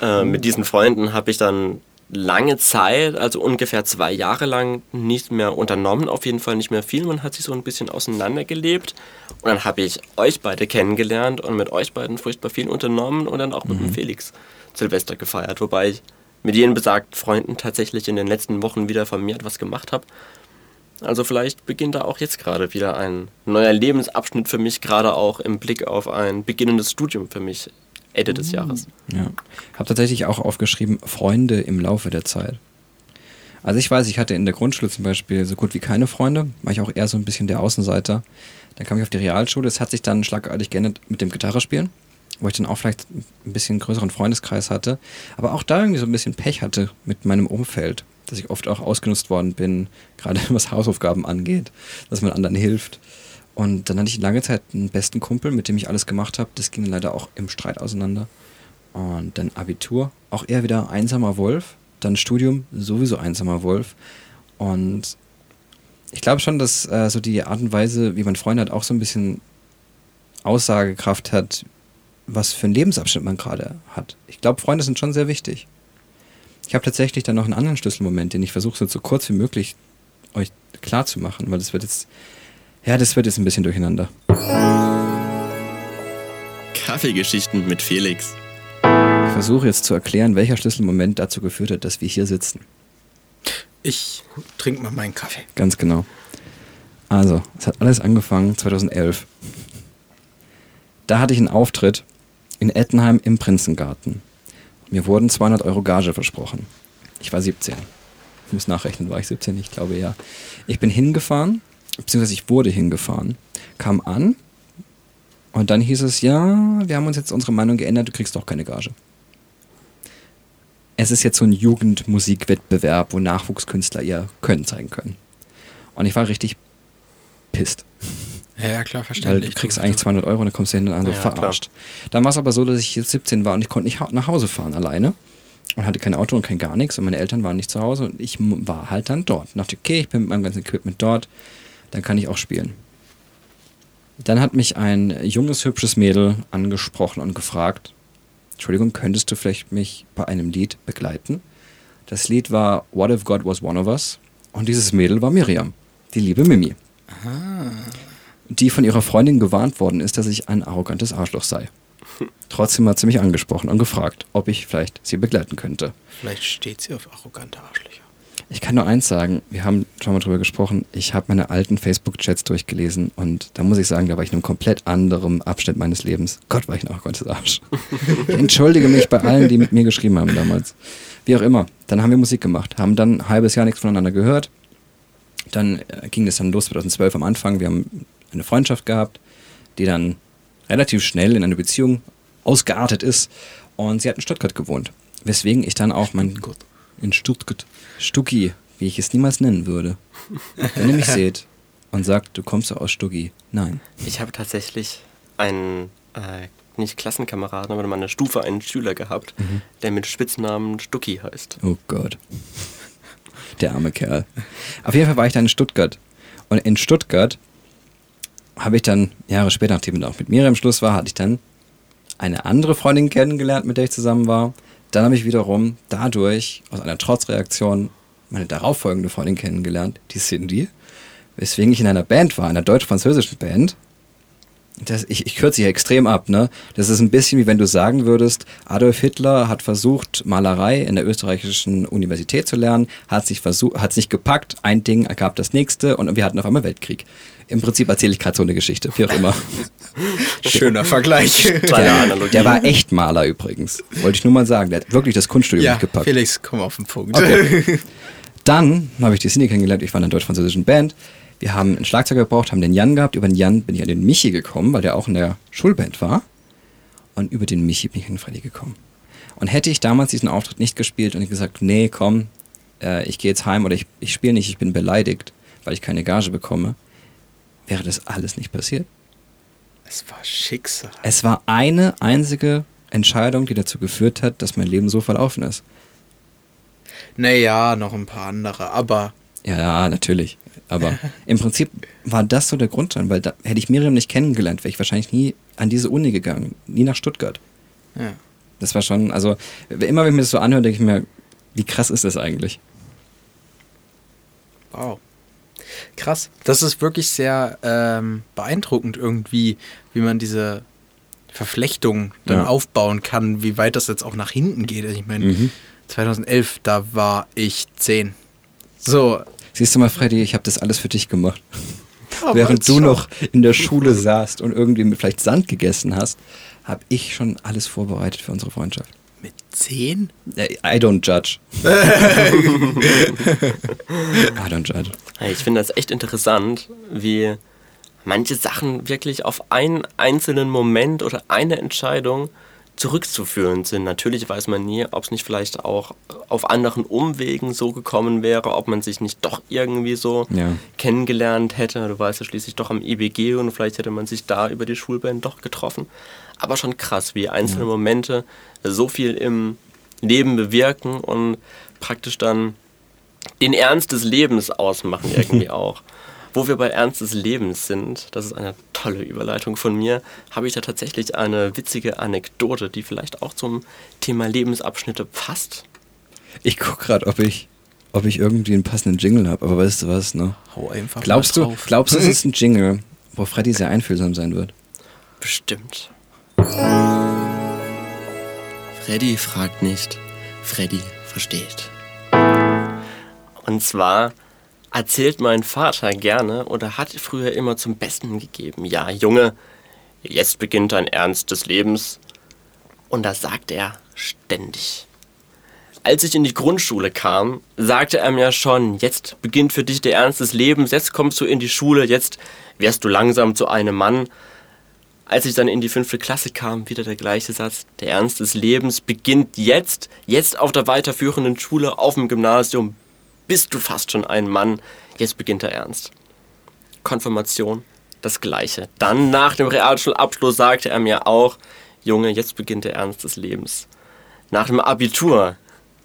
Äh, mit diesen Freunden habe ich dann lange Zeit, also ungefähr zwei Jahre lang, nicht mehr unternommen, auf jeden Fall nicht mehr viel. Man hat sich so ein bisschen auseinandergelebt. Und dann habe ich euch beide kennengelernt und mit euch beiden furchtbar viel unternommen und dann auch mit dem Felix Silvester gefeiert. Wobei ich mit jenen besagten Freunden tatsächlich in den letzten Wochen wieder vermehrt was gemacht habe. Also vielleicht beginnt da auch jetzt gerade wieder ein neuer Lebensabschnitt für mich, gerade auch im Blick auf ein beginnendes Studium für mich Ende des Jahres. Ja. Habe tatsächlich auch aufgeschrieben, Freunde im Laufe der Zeit. Also ich weiß, ich hatte in der Grundschule zum Beispiel so gut wie keine Freunde, war ich auch eher so ein bisschen der Außenseiter. Dann kam ich auf die Realschule, es hat sich dann schlagartig geändert mit dem Gitarrespielen, wo ich dann auch vielleicht ein bisschen größeren Freundeskreis hatte, aber auch da irgendwie so ein bisschen Pech hatte mit meinem Umfeld, dass ich oft auch ausgenutzt worden bin, gerade was Hausaufgaben angeht, dass man anderen hilft. Und dann hatte ich lange Zeit einen besten Kumpel, mit dem ich alles gemacht habe. Das ging leider auch im Streit auseinander. Und dann Abitur, auch eher wieder einsamer Wolf. Dann Studium, sowieso einsamer Wolf. Und ich glaube schon, dass äh, so die Art und Weise, wie man Freunde hat, auch so ein bisschen Aussagekraft hat, was für einen Lebensabschnitt man gerade hat. Ich glaube, Freunde sind schon sehr wichtig. Ich habe tatsächlich dann noch einen anderen Schlüsselmoment, den ich versuche so, so kurz wie möglich euch klar zu machen, weil das wird jetzt ja, das wird jetzt ein bisschen durcheinander. Kaffeegeschichten mit Felix. Ich versuche jetzt zu erklären, welcher Schlüsselmoment dazu geführt hat, dass wir hier sitzen. Ich trinke mal meinen Kaffee. Ganz genau. Also, es hat alles angefangen 2011. Da hatte ich einen Auftritt in Ettenheim im Prinzengarten. Mir wurden 200 Euro Gage versprochen. Ich war 17. Ich muss nachrechnen, war ich 17? Ich glaube ja. Ich bin hingefahren, beziehungsweise ich wurde hingefahren, kam an und dann hieß es, ja, wir haben uns jetzt unsere Meinung geändert, du kriegst doch keine Gage. Es ist jetzt so ein Jugendmusikwettbewerb, wo Nachwuchskünstler ihr Können zeigen können. Und ich war richtig pisst. Ja, klar, Weil verständlich. du kriegst eigentlich 200 Euro und dann kommst du hin und an so Ja, verarscht. Dann war es aber so, dass ich jetzt 17 war und ich konnte nicht nach Hause fahren alleine. Und hatte kein Auto und kein gar nichts und meine Eltern waren nicht zu Hause und ich war halt dann dort. Und dachte, okay, ich bin mit meinem ganzen Equipment dort, dann kann ich auch spielen. Dann hat mich ein junges, hübsches Mädel angesprochen und gefragt, Entschuldigung, könntest du vielleicht mich bei einem Lied begleiten? Das Lied war What If God Was One of Us und dieses Mädel war Miriam, die liebe Mimi die von ihrer Freundin gewarnt worden ist, dass ich ein arrogantes Arschloch sei. Trotzdem hat sie mich angesprochen und gefragt, ob ich vielleicht sie begleiten könnte. Vielleicht steht sie auf arrogante Arschlöcher. Ich kann nur eins sagen, wir haben schon mal drüber gesprochen, ich habe meine alten Facebook-Chats durchgelesen und da muss ich sagen, da war ich in einem komplett anderen Abschnitt meines Lebens. Gott, war ich ein arrogantes Arsch. Ich entschuldige mich bei allen, die mit mir geschrieben haben damals. Wie auch immer, dann haben wir Musik gemacht, haben dann ein halbes Jahr nichts voneinander gehört. Dann äh, ging es dann los 2012 am Anfang. Wir haben eine Freundschaft gehabt, die dann relativ schnell in eine Beziehung ausgeartet ist. Und sie hat in Stuttgart gewohnt. Weswegen ich dann auch mein. Gut. In Stuttgart. Stucki, wie ich es niemals nennen würde. Wenn ihr mich seht und sagt, du kommst doch aus Stucki. Nein. Ich habe tatsächlich einen, äh, nicht Klassenkameraden, aber in meiner Stufe einen Schüler gehabt, der mit Spitznamen Stucki heißt. Oh Gott. Der arme Kerl. Auf jeden Fall war ich dann in Stuttgart. Und in Stuttgart habe ich dann, Jahre später, nachdem dann auch mit Miriam Schluss war, hatte ich dann eine andere Freundin kennengelernt, mit der ich zusammen war. Dann habe ich wiederum dadurch, aus einer Trotzreaktion, meine darauffolgende Freundin kennengelernt, die Cindy. Weswegen ich in einer Band war, einer deutsch-französischen Band. Das, ich, ich kürze hier extrem ab, ne? Das ist ein bisschen wie wenn du sagen würdest, Adolf Hitler hat versucht, Malerei in der österreichischen Universität zu lernen, hat sich versucht, hat sich gepackt, ein Ding ergab das nächste und wir hatten auf einmal Weltkrieg. Im Prinzip erzähle ich gerade so eine Geschichte, wie auch immer. Schöner Vergleich. Kleine Analogie. Der war echt Maler übrigens. Wollte ich nur mal sagen. Der hat wirklich das Kunststudium ja, mitgepackt. Felix, komm auf den Punkt. Okay. Dann habe ich die Cindy kennengelernt. Ich war in einer deutsch-französischen Band. Wir haben einen Schlagzeuger gebraucht, haben den Jan gehabt. Über den Jan bin ich an den Michi gekommen, weil der auch in der Schulband war. Und über den Michi bin ich an den Freddy gekommen. Und hätte ich damals diesen Auftritt nicht gespielt und gesagt, nee, komm, äh, ich gehe jetzt heim oder ich, ich spiele nicht, ich bin beleidigt, weil ich keine Gage bekomme, wäre das alles nicht passiert. Es war Schicksal. Es war eine einzige Entscheidung, die dazu geführt hat, dass mein Leben so verlaufen ist. Naja, noch ein paar andere, aber. Ja, natürlich. Aber im Prinzip war das so der Grund dann, weil da hätte ich Miriam nicht kennengelernt, wäre ich wahrscheinlich nie an diese Uni gegangen, nie nach Stuttgart. Ja. Das war schon, also immer wenn ich mir das so anhöre, denke ich mir, wie krass ist das eigentlich? Wow. Krass. Das ist wirklich sehr ähm, beeindruckend irgendwie, wie man diese Verflechtung dann Ja. aufbauen kann, wie weit das jetzt auch nach hinten geht. Also ich meine, Mhm. 2011, da war ich 10. So. Siehst du mal, Freddy, ich habe das alles für dich gemacht. Aber Während du schon. noch in der Schule saßt und irgendwie mit vielleicht Sand gegessen hast, habe ich schon alles vorbereitet für unsere Freundschaft. Mit 10? Äh, I don't judge. I don't judge. Ich finde das echt interessant, wie manche Sachen wirklich auf einen einzelnen Moment oder eine Entscheidung zurückzuführen sind. Natürlich weiß man nie, ob es nicht vielleicht auch auf anderen Umwegen so gekommen wäre, ob man sich nicht doch irgendwie so Ja. kennengelernt hätte. Du weißt ja schließlich doch am IBG und vielleicht hätte man sich da über die Schulband doch getroffen. Aber schon krass, wie einzelne Momente so viel im Leben bewirken und praktisch dann den Ernst des Lebens ausmachen irgendwie auch. Wo wir bei Ernst des Lebens sind, das ist eine tolle Überleitung von mir, habe ich da tatsächlich eine witzige Anekdote, die vielleicht auch zum Thema Lebensabschnitte passt. Ich gucke gerade, ob ich, ob ich irgendwie einen passenden Jingle habe, aber weißt du was, ne? Hau einfach Glaubst mal du, drauf. glaubst du, es ist ein Jingle, wo Freddy sehr einfühlsam sein wird? Bestimmt. Freddy fragt nicht, Freddy versteht. Und zwar erzählt mein Vater gerne oder hat früher immer zum Besten gegeben, ja Junge, jetzt beginnt dein Ernst des Lebens. Und das sagt er ständig. Als ich in die Grundschule kam, sagte er mir schon, jetzt beginnt für dich der Ernst des Lebens, jetzt kommst du in die Schule, jetzt wirst du langsam zu einem Mann. Als ich dann in die fünfte Klasse kam, wieder der gleiche Satz. Der Ernst des Lebens beginnt jetzt, jetzt auf der weiterführenden Schule, auf dem Gymnasium. Bist du fast schon ein Mann, jetzt beginnt der Ernst. Konfirmation, das gleiche. Dann nach dem Realschulabschluss sagte er mir auch, Junge, jetzt beginnt der Ernst des Lebens. Nach dem Abitur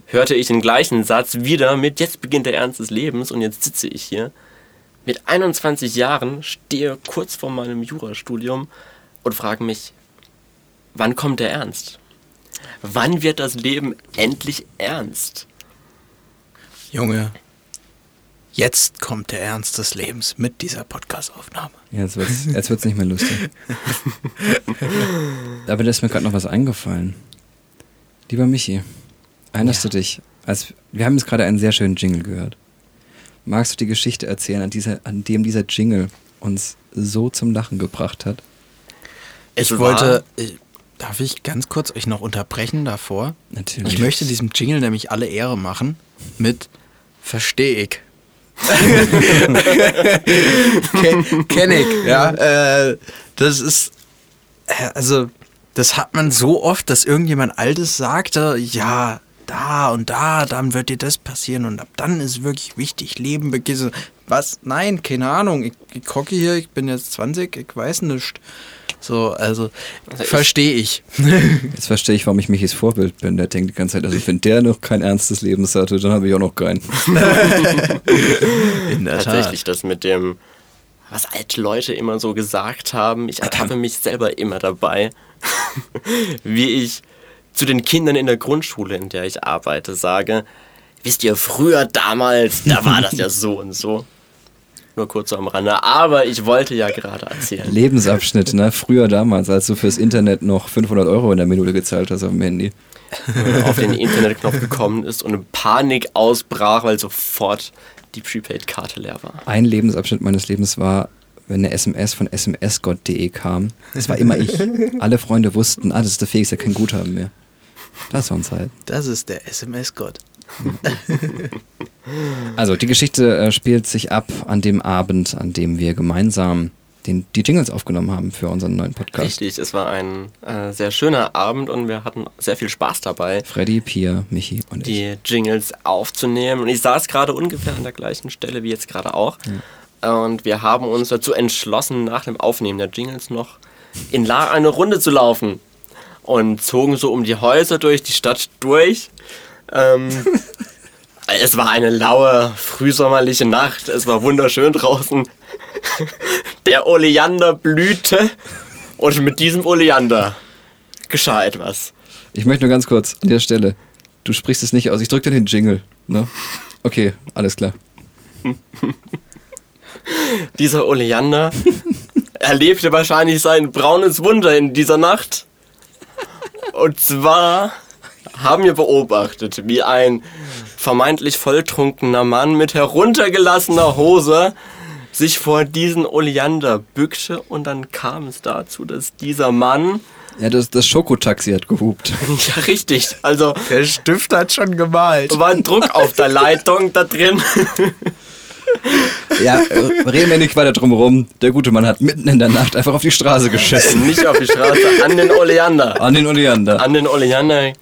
hörte ich den gleichen Satz wieder mit, jetzt beginnt der Ernst des Lebens und jetzt sitze ich hier. Mit 21 Jahren stehe kurz vor meinem Jurastudium und frage mich, wann kommt der Ernst? Wann wird das Leben endlich ernst? Junge, jetzt kommt der Ernst des Lebens mit dieser Podcast-Aufnahme. Jetzt wird's, jetzt wird's nicht mehr lustig. Aber da ist mir gerade noch was eingefallen. Lieber Michi, erinnerst Ja. du dich, als wir haben jetzt gerade einen sehr schönen Jingle gehört. Magst du die Geschichte erzählen, an, dieser, an dem dieser Jingle uns so zum Lachen gebracht hat? Es Ich wollte, äh, darf ich ganz kurz euch noch unterbrechen davor? Natürlich. Ich möchte diesem Jingle nämlich alle Ehre machen mit Versteh ich. Ken, kenn ich, ja. Äh, das ist, äh, also, das hat man so oft, dass irgendjemand Altes sagte, ja, da und da, dann wird dir das passieren und ab dann ist wirklich wichtig, Leben beginnt. So, Was? Nein, keine Ahnung. Ich, ich hocke hier, ich bin jetzt 20, ich weiß nicht. So, also, Also verstehe ich. Jetzt verstehe ich, warum ich Michis Vorbild bin. Der denkt die ganze Zeit, also wenn der noch kein ernstes Leben hatte, dann habe ich auch noch keinen. In der tatsächlich das mit dem, was alte Leute immer so gesagt haben. Ich ertappe mich selber immer dabei, wie ich zu den Kindern in der Grundschule, in der ich arbeite, sage, wisst ihr, früher damals, da war das ja so und so. Nur kurz am Rande. Aber ich wollte ja gerade erzählen. Lebensabschnitt, ne? Früher damals, als du fürs Internet noch 500 Euro in der Minute gezahlt hast auf dem Handy. auf den Internetknopf gekommen ist und eine Panik ausbrach, weil sofort die Prepaid-Karte leer war. Ein Lebensabschnitt meines Lebens war, wenn eine SMS von smsgott.de kam. Das war immer ich. Alle Freunde wussten, ah, das ist der Felix, der kein Guthaben mehr. Das war uns halt. Das ist der SMS-Gott. Also, die Geschichte äh, spielt sich ab an dem Abend, an dem wir gemeinsam den, die Jingles aufgenommen haben für unseren neuen Podcast. Richtig, es war ein äh, sehr schöner Abend und wir hatten sehr viel Spaß dabei, Freddy, Pia, Michi und ich. die Jingles aufzunehmen. Und ich saß gerade ungefähr an der gleichen Stelle wie jetzt gerade auch. Und wir haben uns dazu entschlossen, nach dem Aufnehmen der Jingles noch in La eine Runde zu laufen. und zogen so um die Häuser durch die Stadt durch. Ähm, es war eine laue, frühsommerliche Nacht. Es war wunderschön draußen. Der Oleander blühte und mit diesem Oleander geschah etwas. Ich möchte nur ganz kurz an der Stelle. Du sprichst es nicht aus. Ich drücke dir den Jingle. Ne? Okay, alles klar. Dieser Oleander erlebte wahrscheinlich sein braunes Wunder in dieser Nacht. Und zwar haben wir beobachtet, wie ein vermeintlich volltrunkener Mann mit heruntergelassener Hose sich vor diesen Oleander bückte und dann kam es dazu, dass dieser Mann ja, das, das Schokotaxi hat gehupt. Ja, richtig. Also. Der Stift hat schon gemalt. War ein Druck auf der Leitung da drin. Ja, reden wir nicht weiter drum rum. Der gute Mann hat mitten in der Nacht einfach auf die Straße geschissen. Nicht auf die Straße, an den Oleander. An den Oleander. An den Oleander.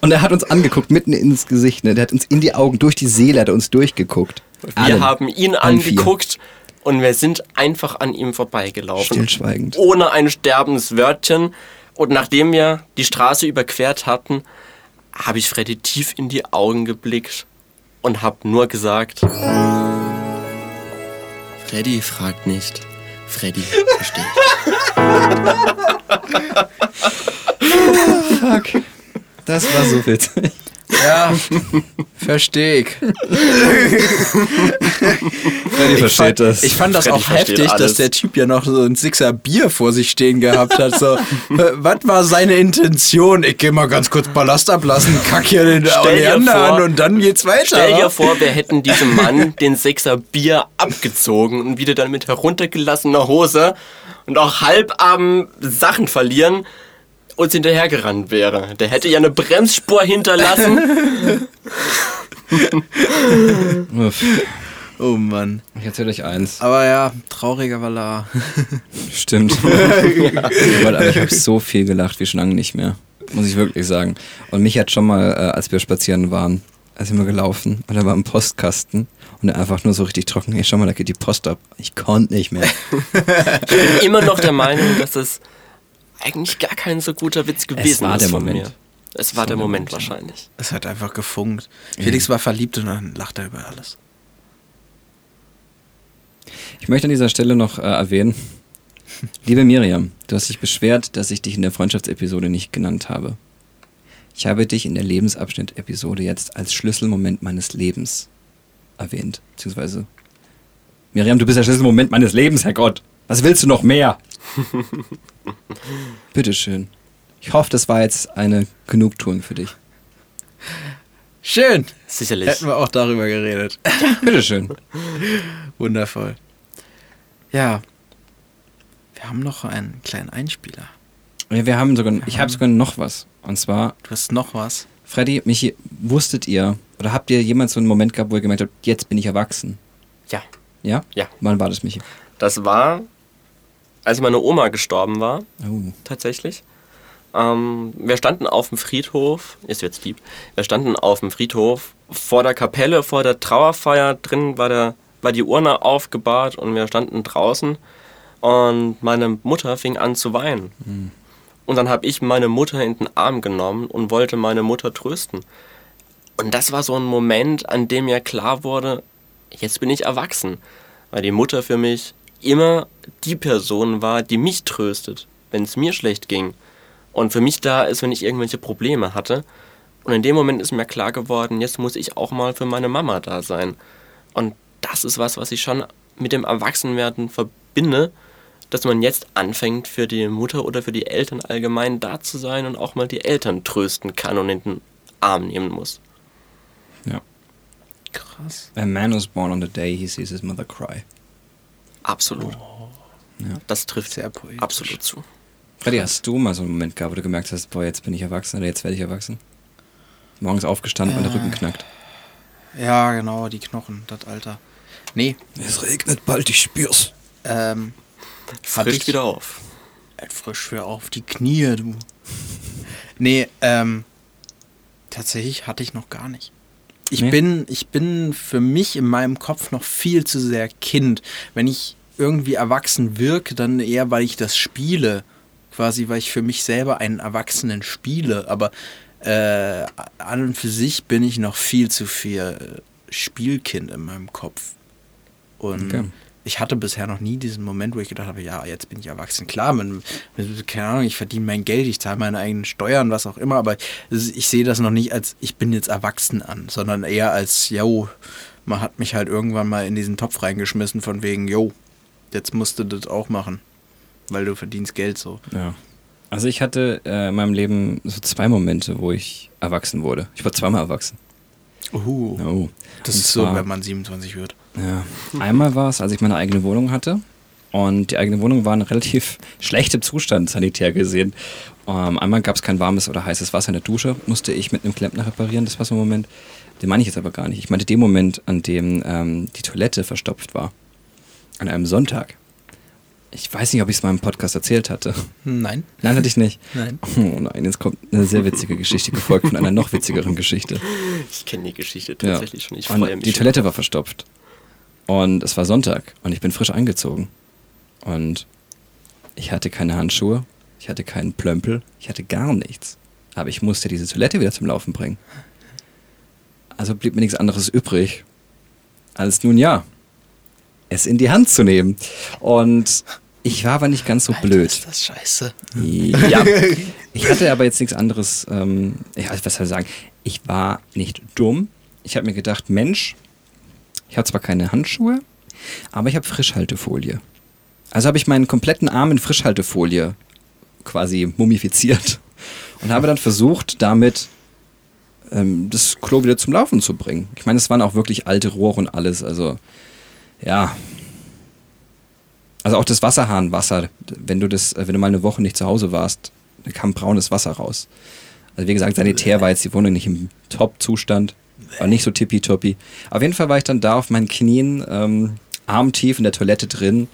Und er hat uns angeguckt, mitten ins Gesicht. Ne? Der hat uns in die Augen, durch die Seele, hat er uns durchgeguckt. Wir Allen. haben ihn angeguckt und wir sind einfach an ihm vorbeigelaufen. Stillschweigend. Ohne ein Sterbenswörtchen. Und nachdem wir die Straße überquert hatten, habe ich Freddy tief in die Augen geblickt und habe nur gesagt: Freddy fragt nicht, Freddy versteht. Fuck. Das war so witzig. Ja, verstehe ich. Freddy versteht fand, das. Ich fand das Freddy auch heftig, alles. dass der Typ ja noch so ein Sixer Bier vor sich stehen gehabt hat. So, was war seine Intention? Ich geh mal ganz kurz Ballast ablassen, kack hier den Oleander an und dann geht's weiter. Stell dir vor, wir hätten diesem Mann den Sixer Bier abgezogen und wieder dann mit heruntergelassener Hose und auch halbarmen Sachen verlieren uns hinterhergerannt wäre. Der hätte ja eine Bremsspur hinterlassen. oh Mann. Ich erzähle euch eins. Aber ja, trauriger Valar. Stimmt. ja. Aber ich habe so viel gelacht wie schon lange nicht mehr. Muss ich wirklich sagen. Und mich hat schon mal, äh, als wir spazieren waren, als sind wir gelaufen und er war im Postkasten und er einfach nur so richtig trocken, hey, schau mal, da geht die Post ab. Ich konnte nicht mehr. ich bin immer noch der Meinung, dass es eigentlich gar kein so guter Witz gewesen es war der Moment. mir. Es war der Moment wahrscheinlich. Es hat einfach gefunkt. Felix war verliebt und dann lacht er über alles. Ich möchte an dieser Stelle noch äh, erwähnen, liebe Miriam, du hast dich beschwert, dass ich dich in der Freundschaftsepisode nicht genannt habe. Ich habe dich in der Lebensabschnitt-Episode jetzt als Schlüsselmoment meines Lebens erwähnt. Beziehungsweise, Miriam, du bist der Schlüsselmoment meines Lebens, Herrgott. Was willst du noch mehr? Bitteschön. Ich hoffe, das war jetzt eine Genugtuung für dich. Schön. Sicherlich. Hätten wir auch darüber geredet. Bitteschön. Wundervoll. Ja. Wir haben noch einen kleinen Einspieler. Ja, wir haben sogar, ich habe sogar noch was. Und zwar. Du hast noch was? Freddy, Michi, wusstet ihr, oder habt ihr jemals so einen Moment gehabt, wo ihr gemerkt habt, jetzt bin ich erwachsen? Ja. Ja? Ja. Wann war das, Michi? Das war, als meine Oma gestorben war, Oh. tatsächlich. Ähm, wir standen auf dem Friedhof, ist jetzt lieb, wir standen auf dem Friedhof vor der Kapelle, vor der Trauerfeier, drin war, der, war die Urne aufgebahrt und wir standen draußen und meine Mutter fing an zu weinen. Mhm. Und dann habe ich meine Mutter in den Arm genommen und wollte meine Mutter trösten. Und das war so ein Moment, an dem mir klar wurde, jetzt bin ich erwachsen. Weil die Mutter für mich immer die Person war, die mich tröstet, wenn es mir schlecht ging. Und für mich da ist, wenn ich irgendwelche Probleme hatte. Und in dem Moment ist mir klar geworden, jetzt muss ich auch mal für meine Mama da sein. Und das ist was, was ich schon mit dem Erwachsenwerden verbinde, dass man jetzt anfängt, für die Mutter oder für die Eltern allgemein da zu sein und auch mal die Eltern trösten kann und in den Arm nehmen muss. Ja. Krass. A man was born on the day he sees his mother cry. Absolut. Ja. Das trifft Sehr poetisch. absolut zu. Freddy, hast du mal so einen Moment gehabt, wo du gemerkt hast, boah, jetzt bin ich erwachsen oder jetzt werde ich erwachsen? Morgens aufgestanden und der Rücken knackt. Ja, genau, die Knochen, das Alter. Nee, Es regnet bald, ich spür's. ähm, Frischt ich- wieder auf. halt frisch für auf die Knie, du. Nee, ähm, tatsächlich hatte ich noch gar nicht. Ich Nee? bin, ich bin für mich in meinem Kopf noch viel zu sehr Kind. Wenn ich irgendwie erwachsen wirke, dann eher, weil ich das spiele. quasi, weil ich für mich selber einen Erwachsenen spiele, aber äh, an und für sich bin ich noch viel zu viel Spielkind in meinem Kopf. Und okay. ich hatte bisher noch nie diesen Moment, wo ich gedacht habe, ja, jetzt bin ich erwachsen. Klar, man, keine Ahnung, ich verdiene mein Geld, ich zahle meine eigenen Steuern, was auch immer, aber ich sehe das noch nicht als, ich bin jetzt erwachsen an, sondern eher als, yo, man hat mich halt irgendwann mal in diesen Topf reingeschmissen von wegen, yo, jetzt musst du das auch machen, weil du verdienst Geld so. Ja. Also ich hatte äh, in meinem Leben so zwei Momente, wo ich erwachsen wurde. Ich war zweimal erwachsen. Uh, oh. Das und ist zwar, so, wenn man 27 wird. Ja. Einmal war es, als ich meine eigene Wohnung hatte. Und die eigene Wohnung war in relativ schlechtem Zustand, sanitär gesehen. Um, ähm, einmal gab es kein warmes oder heißes Wasser in der Dusche, musste ich mit einem Klempner reparieren. Das war so ein Moment, den meine ich jetzt aber gar nicht. Ich meinte den Moment, an dem ähm, die Toilette verstopft war. An einem Sonntag. Ich weiß nicht, ob ich es mal im Podcast erzählt hatte. Nein. Nein, hatte ich nicht. Nein. Oh nein, jetzt kommt eine sehr witzige Geschichte, gefolgt von einer noch witzigeren Geschichte. Ich kenne die Geschichte tatsächlich ja. schon. Ich freue mich. Die schon. Toilette war verstopft. Und es war Sonntag und ich bin frisch eingezogen. Und ich hatte keine Handschuhe, ich hatte keinen Plömpel, ich hatte gar nichts. Aber ich musste diese Toilette wieder zum Laufen bringen. Also blieb mir nichts anderes übrig, als nun ja, es in die Hand zu nehmen. Und ich war aber nicht ganz so Alter, blöd. Ist das scheiße. Ja. Ich hatte aber jetzt nichts anderes, ähm, ja, was soll ich sagen? Ich war nicht dumm. Ich habe mir gedacht, Mensch, ich habe zwar keine Handschuhe, aber ich habe Frischhaltefolie. Also habe ich meinen kompletten Arm in Frischhaltefolie quasi mumifiziert und habe dann versucht, damit ähm, das Klo wieder zum Laufen zu bringen. Ich meine, es waren auch wirklich alte Rohre und alles, also ja. Also auch das Wasserhahnwasser, wenn du das, wenn du mal eine Woche nicht zu Hause warst, dann kam braunes Wasser raus. Also wie gesagt, sanitär war jetzt die Wohnung nicht im Top-Zustand, war nicht so tippitoppi. Auf jeden Fall war ich dann da auf meinen Knien, ähm, armtief in der Toilette drin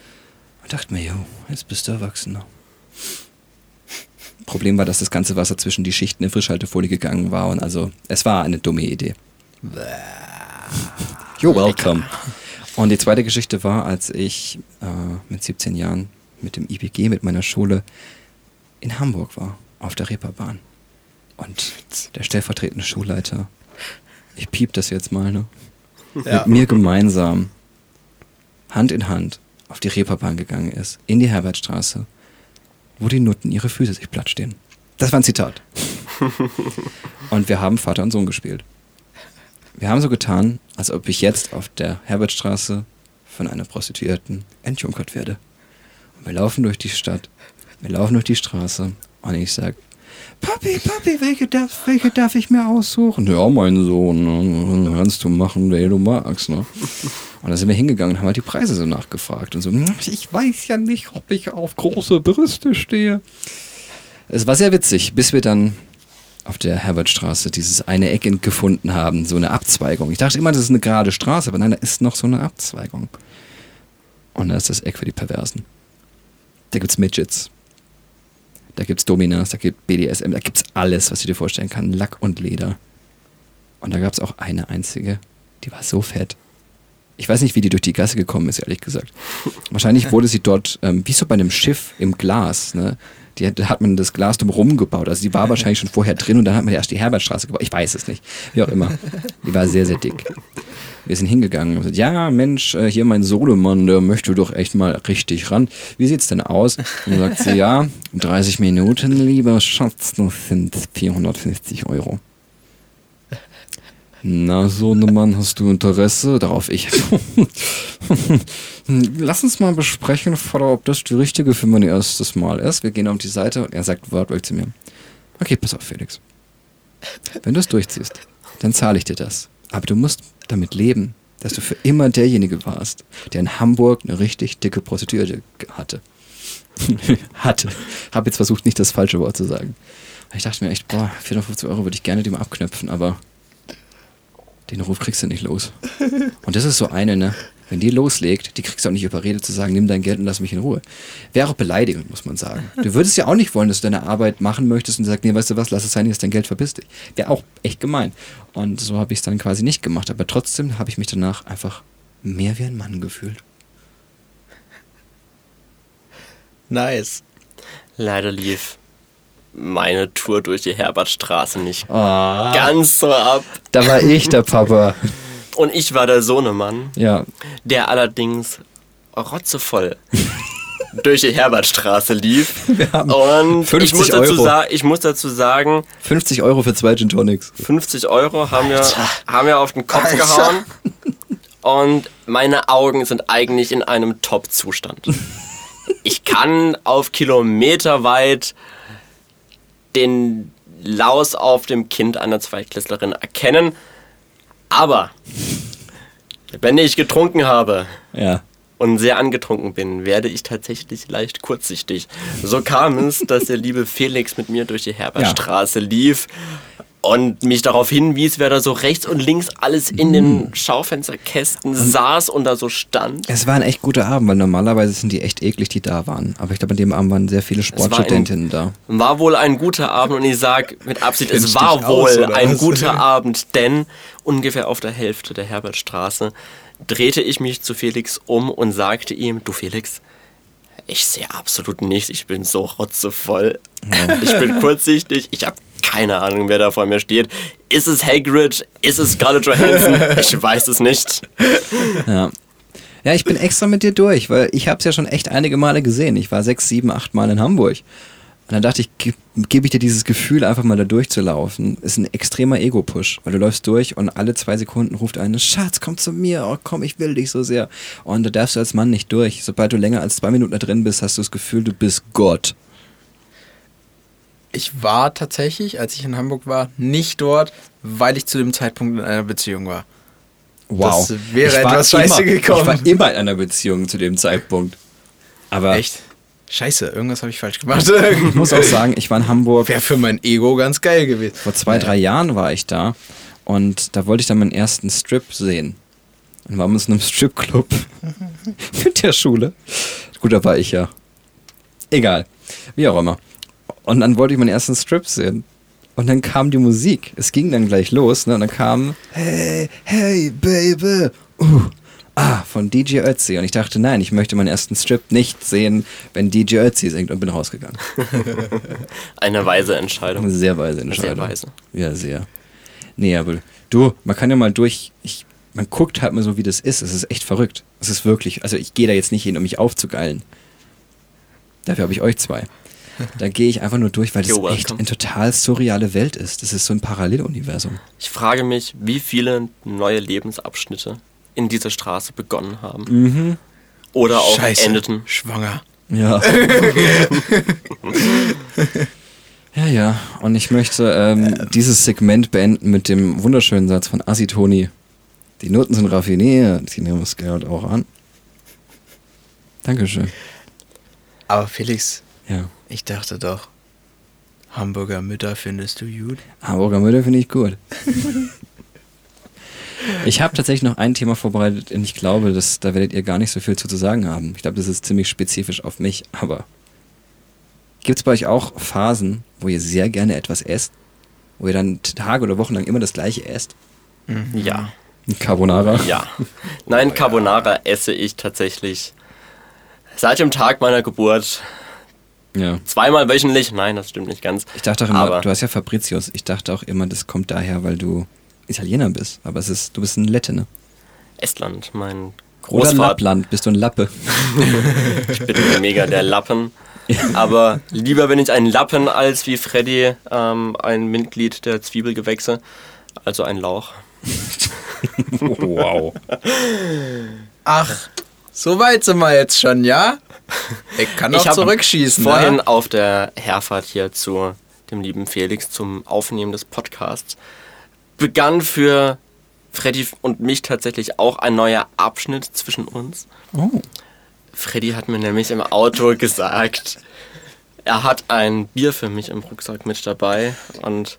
und dachte mir, jo, jetzt bist du Erwachsener. Problem war, dass das ganze Wasser zwischen die Schichten in Frischhaltefolie gegangen war und also es war eine dumme Idee. You're welcome. Und die zweite Geschichte war, als ich äh, mit 17 Jahren mit dem IPG, mit meiner Schule in Hamburg war, auf der Reeperbahn. Und der stellvertretende Schulleiter, ich piep das jetzt mal, ne? Ja. Mit mir gemeinsam, Hand in Hand, auf die Reeperbahn gegangen ist, in die Herbertstraße, wo die Nutten ihre Füße sich platt stehen. Das war ein Zitat. und wir haben Vater und Sohn gespielt. Wir haben so getan, als ob ich jetzt auf der Herbertstraße von einer Prostituierten entjunkert werde. Und wir laufen durch die Stadt, wir laufen durch die Straße und ich sage, Papi, Papi, welche darf, welche darf ich mir aussuchen? Ja, mein Sohn, ne? kannst du machen, wer du magst. Ne? Und dann sind wir hingegangen und haben halt die Preise so nachgefragt und so, hm, ich weiß ja nicht, ob ich auf große Brüste stehe. Es war sehr witzig, bis wir dann auf der Herbertstraße dieses eine Eck gefunden haben, so eine Abzweigung. Ich dachte immer, das ist eine gerade Straße, aber nein, da ist noch so eine Abzweigung. Und da ist das Eck für die Perversen. Da gibt's Midgets. Da gibt's Dominas, da gibt BDSM, da gibt's alles, was du dir vorstellen kannst. Lack und Leder. Und da gab's auch eine einzige, die war so fett. Ich weiß nicht, wie die durch die Gasse gekommen ist, ehrlich gesagt. Wahrscheinlich wurde sie dort, ähm, wie so bei einem Schiff im Glas, ne? Die hat, hat man das Glas drumherum gebaut. Also die war wahrscheinlich schon vorher drin und dann hat man erst die Herbertstraße gebaut. Ich weiß es nicht. Wie auch immer. Die war sehr, sehr dick. Wir sind hingegangen und gesagt, ja, Mensch, äh, hier mein Solemann, der möchte doch echt mal richtig ran. Wie sieht's denn aus? Und dann sagt sie, ja, 30 Minuten, lieber Schatz, das sind 450 Euro. Na, Sohnemann, hast du Interesse? Darauf ich. Lass uns mal besprechen, Vater, ob das die richtige für mein erstes Mal ist. Wir gehen auf die Seite und er sagt wortwörtlich zu mir: Okay, pass auf, Felix. Wenn du es durchziehst, dann zahle ich dir das. Aber du musst damit leben, dass du für immer derjenige warst, der in Hamburg eine richtig dicke Prostituierte hatte. hatte. Hab jetzt versucht, nicht das falsche Wort zu sagen. Ich dachte mir echt, boah, 450 Euro würde ich gerne dem abknöpfen, aber den Ruf kriegst du nicht los. Und das ist so eine, ne? Wenn die loslegt, die kriegst du auch nicht überredet zu sagen, nimm dein Geld und lass mich in Ruhe. Wäre auch beleidigend, muss man sagen. Du würdest ja auch nicht wollen, dass du deine Arbeit machen möchtest und sagst, nee, weißt du was, lass es sein, hier ist dein Geld, verpiss dich. Wäre auch echt gemein. Und so habe ich es dann quasi nicht gemacht. Aber trotzdem habe ich mich danach einfach mehr wie ein Mann gefühlt. Nice. Leider lief meine Tour durch die Herbertstraße nicht Oh, ganz so ab. da war ich der Papa. Und ich war der Sohnemann, Ja, der allerdings rotzevoll durch die Herbertstraße lief. wir haben Und 50 ich muss, dazu Euro. sa- ich muss dazu sagen, 50 Euro für zwei Gin Tonics. 50 Euro haben wir, haben wir auf den Kopf Alter. gehauen. Und meine Augen sind eigentlich in einem Top-Zustand. Ich kann auf Kilometer weit den Laus auf dem Kind einer Zweitklässlerin erkennen. Aber wenn ich getrunken habe Ja. und sehr angetrunken bin, werde ich tatsächlich leicht kurzsichtig. So kam es, dass der liebe Felix mit mir durch die Herbertstraße lief und mich darauf hinwies, wer da so rechts und links alles in den Schaufensterkästen saß und da so stand. Es war ein echt guter Abend, weil normalerweise sind die echt eklig, die da waren. Aber ich glaube, an dem Abend waren sehr viele war ein- Sportstudentinnen da. War wohl ein guter Abend und ich sage mit Absicht, es war aus, wohl ein was? guter Abend, denn ungefähr auf der Hälfte der Herbertstraße drehte ich mich zu Felix um und sagte ihm, du Felix, ich sehe absolut nichts, ich bin so rotzevoll, ich bin kurzsichtig, ich habe keine Ahnung, wer da vor mir steht. Ist es Hagrid? Ist es Scarlett Johansson? Ich weiß es nicht. Ja. Ja, ich bin extra mit dir durch, weil ich habe es ja schon echt einige Male gesehen. Ich war sechs, sieben, acht Mal in Hamburg. Und dann dachte ich, gebe geb ich dir dieses Gefühl, einfach mal da durchzulaufen. Ist ein extremer Ego-Push, weil du läufst durch und alle zwei Sekunden ruft eine, Schatz, komm zu mir, oh komm, ich will dich so sehr. Und da darfst du als Mann nicht durch. Sobald du länger als zwei Minuten da drin bist, hast du das Gefühl, du bist Gott. Ich war tatsächlich, als ich in Hamburg war, nicht dort, weil ich zu dem Zeitpunkt in einer Beziehung war. Wow. Das wäre etwas scheiße immer, gekommen. Ich war immer in einer Beziehung zu dem Zeitpunkt. Aber Echt? Scheiße, irgendwas habe ich falsch gemacht. ich muss auch sagen, ich war in Hamburg Wäre für mein Ego ganz geil gewesen. Vor zwei, drei Jahren war ich da und da wollte ich dann meinen ersten Strip sehen. Und waren wir in einem Stripclub mit der Schule. Gut, da war ich ja. Egal. Wie auch immer. Und dann wollte ich meinen ersten Strip sehen. Und dann kam die Musik. Es ging dann gleich los. Ne? Und dann kam Hey, hey, Baby. Uh, ah, von DJ Ötzi. Und ich dachte, nein, ich möchte meinen ersten Strip nicht sehen, wenn DJ Ötzi singt. Und bin rausgegangen. Eine weise Entscheidung. Eine sehr weise Sehr Entscheidung. weise. Ja, sehr. Nee, aber du, man kann ja mal durch, ich, man guckt halt mal so, wie das ist. Es ist echt verrückt. Es ist wirklich, also ich gehe da jetzt nicht hin, um mich aufzugeilen. Dafür habe ich euch zwei. Da gehe ich einfach nur durch, weil das You're echt welcome. eine total surreale Welt ist. Das ist so ein Paralleluniversum. Ich frage mich, wie viele neue Lebensabschnitte in dieser Straße begonnen haben. Mhm. Oder auch Scheiße. endeten. Schwanger. Ja. ja, ja. Und ich möchte ähm, dieses Segment beenden mit dem wunderschönen Satz von Assi Toni. Die Noten sind raffiniert, die nehmen das Geld auch an. Dankeschön. Aber Felix, Ja. Ich dachte doch, Hamburger Mütter findest du gut? Hamburger Mütter finde ich gut. Ich habe tatsächlich noch ein Thema vorbereitet und ich glaube, dass, da werdet ihr gar nicht so viel zu, zu sagen haben. Ich glaube, das ist ziemlich spezifisch auf mich, aber gibt es bei euch auch Phasen, wo ihr sehr gerne etwas esst? Wo ihr dann Tage oder Wochen lang immer das gleiche esst? Ja. Carbonara? Ja. Nein, Carbonara esse ich tatsächlich seit dem Tag meiner Geburt Ja. zweimal wöchentlich. Nein, das stimmt nicht ganz. Ich dachte auch immer, Aber- du hast ja Fabricius. Ich dachte auch immer, das kommt daher, weil du Italiener bist. Aber es ist, du bist ein Lette, ne? Estland, mein Oder Großvater. Lappland, bist du ein Lappe. Ich bin mega der Lappen. Aber lieber bin ich ein Lappen als wie Freddy ähm, ein Mitglied der Zwiebelgewächse. Also ein Lauch. wow. Ach, so weit sind wir jetzt schon, ja? Ich kann noch hab zurückschießen, Vorhin ne? auf der Herfahrt hier zu dem lieben Felix zum Aufnehmen des Podcasts begann für Freddy und mich tatsächlich auch ein neuer Abschnitt zwischen uns. Oh. Freddy hat mir nämlich im Auto gesagt, er hat ein Bier für mich im Rucksack mit dabei und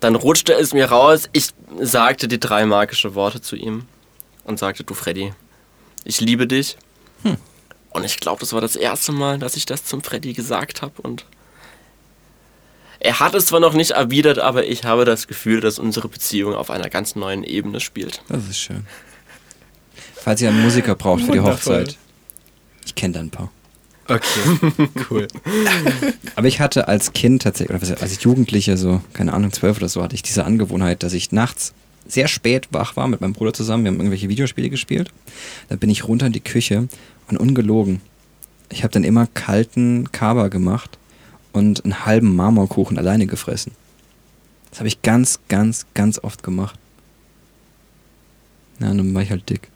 dann rutschte es mir raus. Ich sagte die drei magische Worte zu ihm und sagte, du Freddy, ich liebe dich. Und ich glaube, das war das erste Mal, dass ich das zum Freddy gesagt habe und er hat es zwar noch nicht erwidert, aber ich habe das Gefühl, dass unsere Beziehung auf einer ganz neuen Ebene spielt. Das ist schön. Falls ihr einen Musiker braucht für die Wundervoll. Hochzeit, ich kenne da ein paar. Okay, cool. Aber ich hatte als Kind tatsächlich, oder als Jugendliche, so, keine Ahnung, zwölf oder so, hatte ich diese Angewohnheit, dass ich nachts sehr spät wach war mit meinem Bruder zusammen. Wir haben irgendwelche Videospiele gespielt. Da bin ich runter in die Küche und ungelogen. Ich habe dann immer kalten Kaba gemacht und einen halben Marmorkuchen alleine gefressen. Das habe ich ganz, ganz, ganz oft gemacht. Ja, dann war ich halt dick.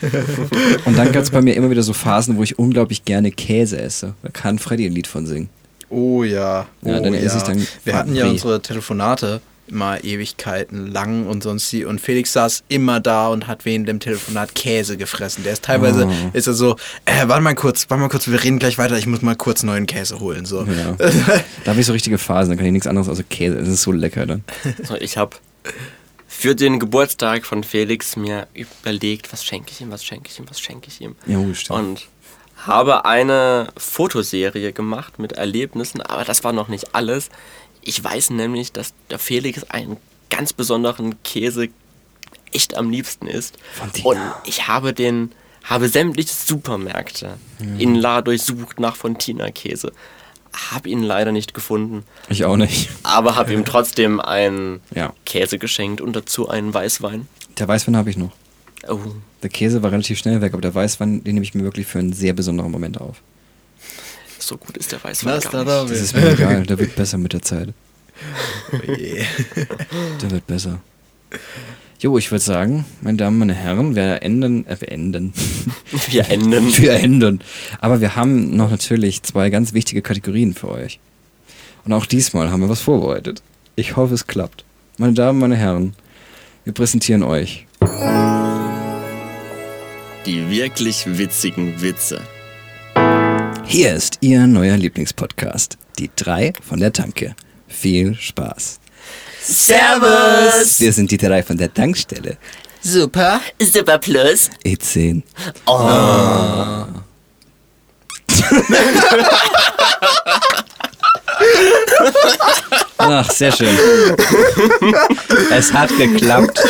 und dann gab es bei mir immer wieder so Phasen, wo ich unglaublich gerne Käse esse. Da kann Freddy ein Lied von singen. Oh ja. Oh, ja, dann ja. esse ich dann. Wir hatten ja unsere Telefonate immer Ewigkeiten lang und sonst die und Felix saß immer da und hat während dem Telefonat Käse gefressen. Der ist teilweise Oh. ist er so, äh, warte mal kurz, warte mal kurz, wir reden gleich weiter, ich muss mal kurz neuen Käse holen so. Ja. Da habe ich so richtige Phasen, da kann ich nichts anderes außer Käse. Das ist so lecker dann. So, ich habe für den Geburtstag von Felix mir überlegt, was schenke ich ihm, was schenke ich ihm, was schenke ich ihm. Ja, stimmt. Und habe eine Fotoserie gemacht mit Erlebnissen, aber das war noch nicht alles. Ich weiß nämlich, dass der Felix einen ganz besonderen Käse echt am liebsten isst. Und ich habe den, habe sämtliche Supermärkte in La durchsucht nach Fontina-Käse. Habe ihn leider nicht gefunden, Ich auch nicht. aber habe ihm trotzdem einen Ja. Käse geschenkt und dazu einen Weißwein. Der Weißwein habe ich noch. Oh, Der Käse war relativ schnell weg, aber der Weißwein, den nehme ich mir wirklich für einen sehr besonderen Moment auf. So gut ist der Weißwein Was gar da nicht. da Das ist mir egal, der wird besser mit der Zeit. Oh je. Der wird besser. Jo, ich würde sagen, meine Damen, meine Herren, wir enden, äh, wir enden. Wir enden. wir enden. Aber wir haben noch natürlich zwei ganz wichtige Kategorien für euch. Und auch diesmal haben wir was vorbereitet. Ich hoffe, es klappt. Meine Damen, meine Herren, wir präsentieren euch Die wirklich witzigen Witze. Hier ist Ihr neuer Lieblingspodcast. Die drei von der Tanke. Viel Spaß. Servus! Wir sind die drei von der Tankstelle. Super. Super Plus. E10. Ach, sehr schön. es hat geklappt.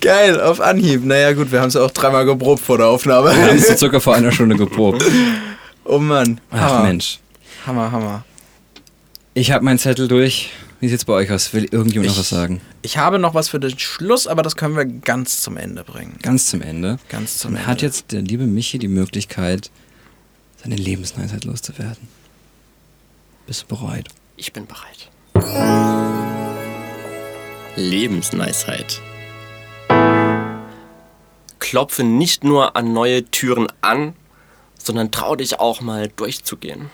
Geil, auf Anhieb. Naja gut, wir haben es auch dreimal geprobt vor der Aufnahme. Wir haben es so circa vor einer Stunde geprobt. Oh Mann. Ach Hammer. Mensch. Hammer, Hammer. Ich habe meinen Zettel durch. Wie sieht's bei euch aus? Will irgendjemand noch Ich- was sagen? Ich habe noch was für den Schluss, aber das können wir ganz zum Ende bringen. Ganz zum Ende. Ganz zum Dann Ende. hat jetzt der liebe Michi die Möglichkeit, seine Lebensweisheit loszuwerden. Bist du bereit? Ich bin bereit. Lebensweisheit. Klopfe nicht nur an neue Türen an, sondern trau dich auch mal durchzugehen.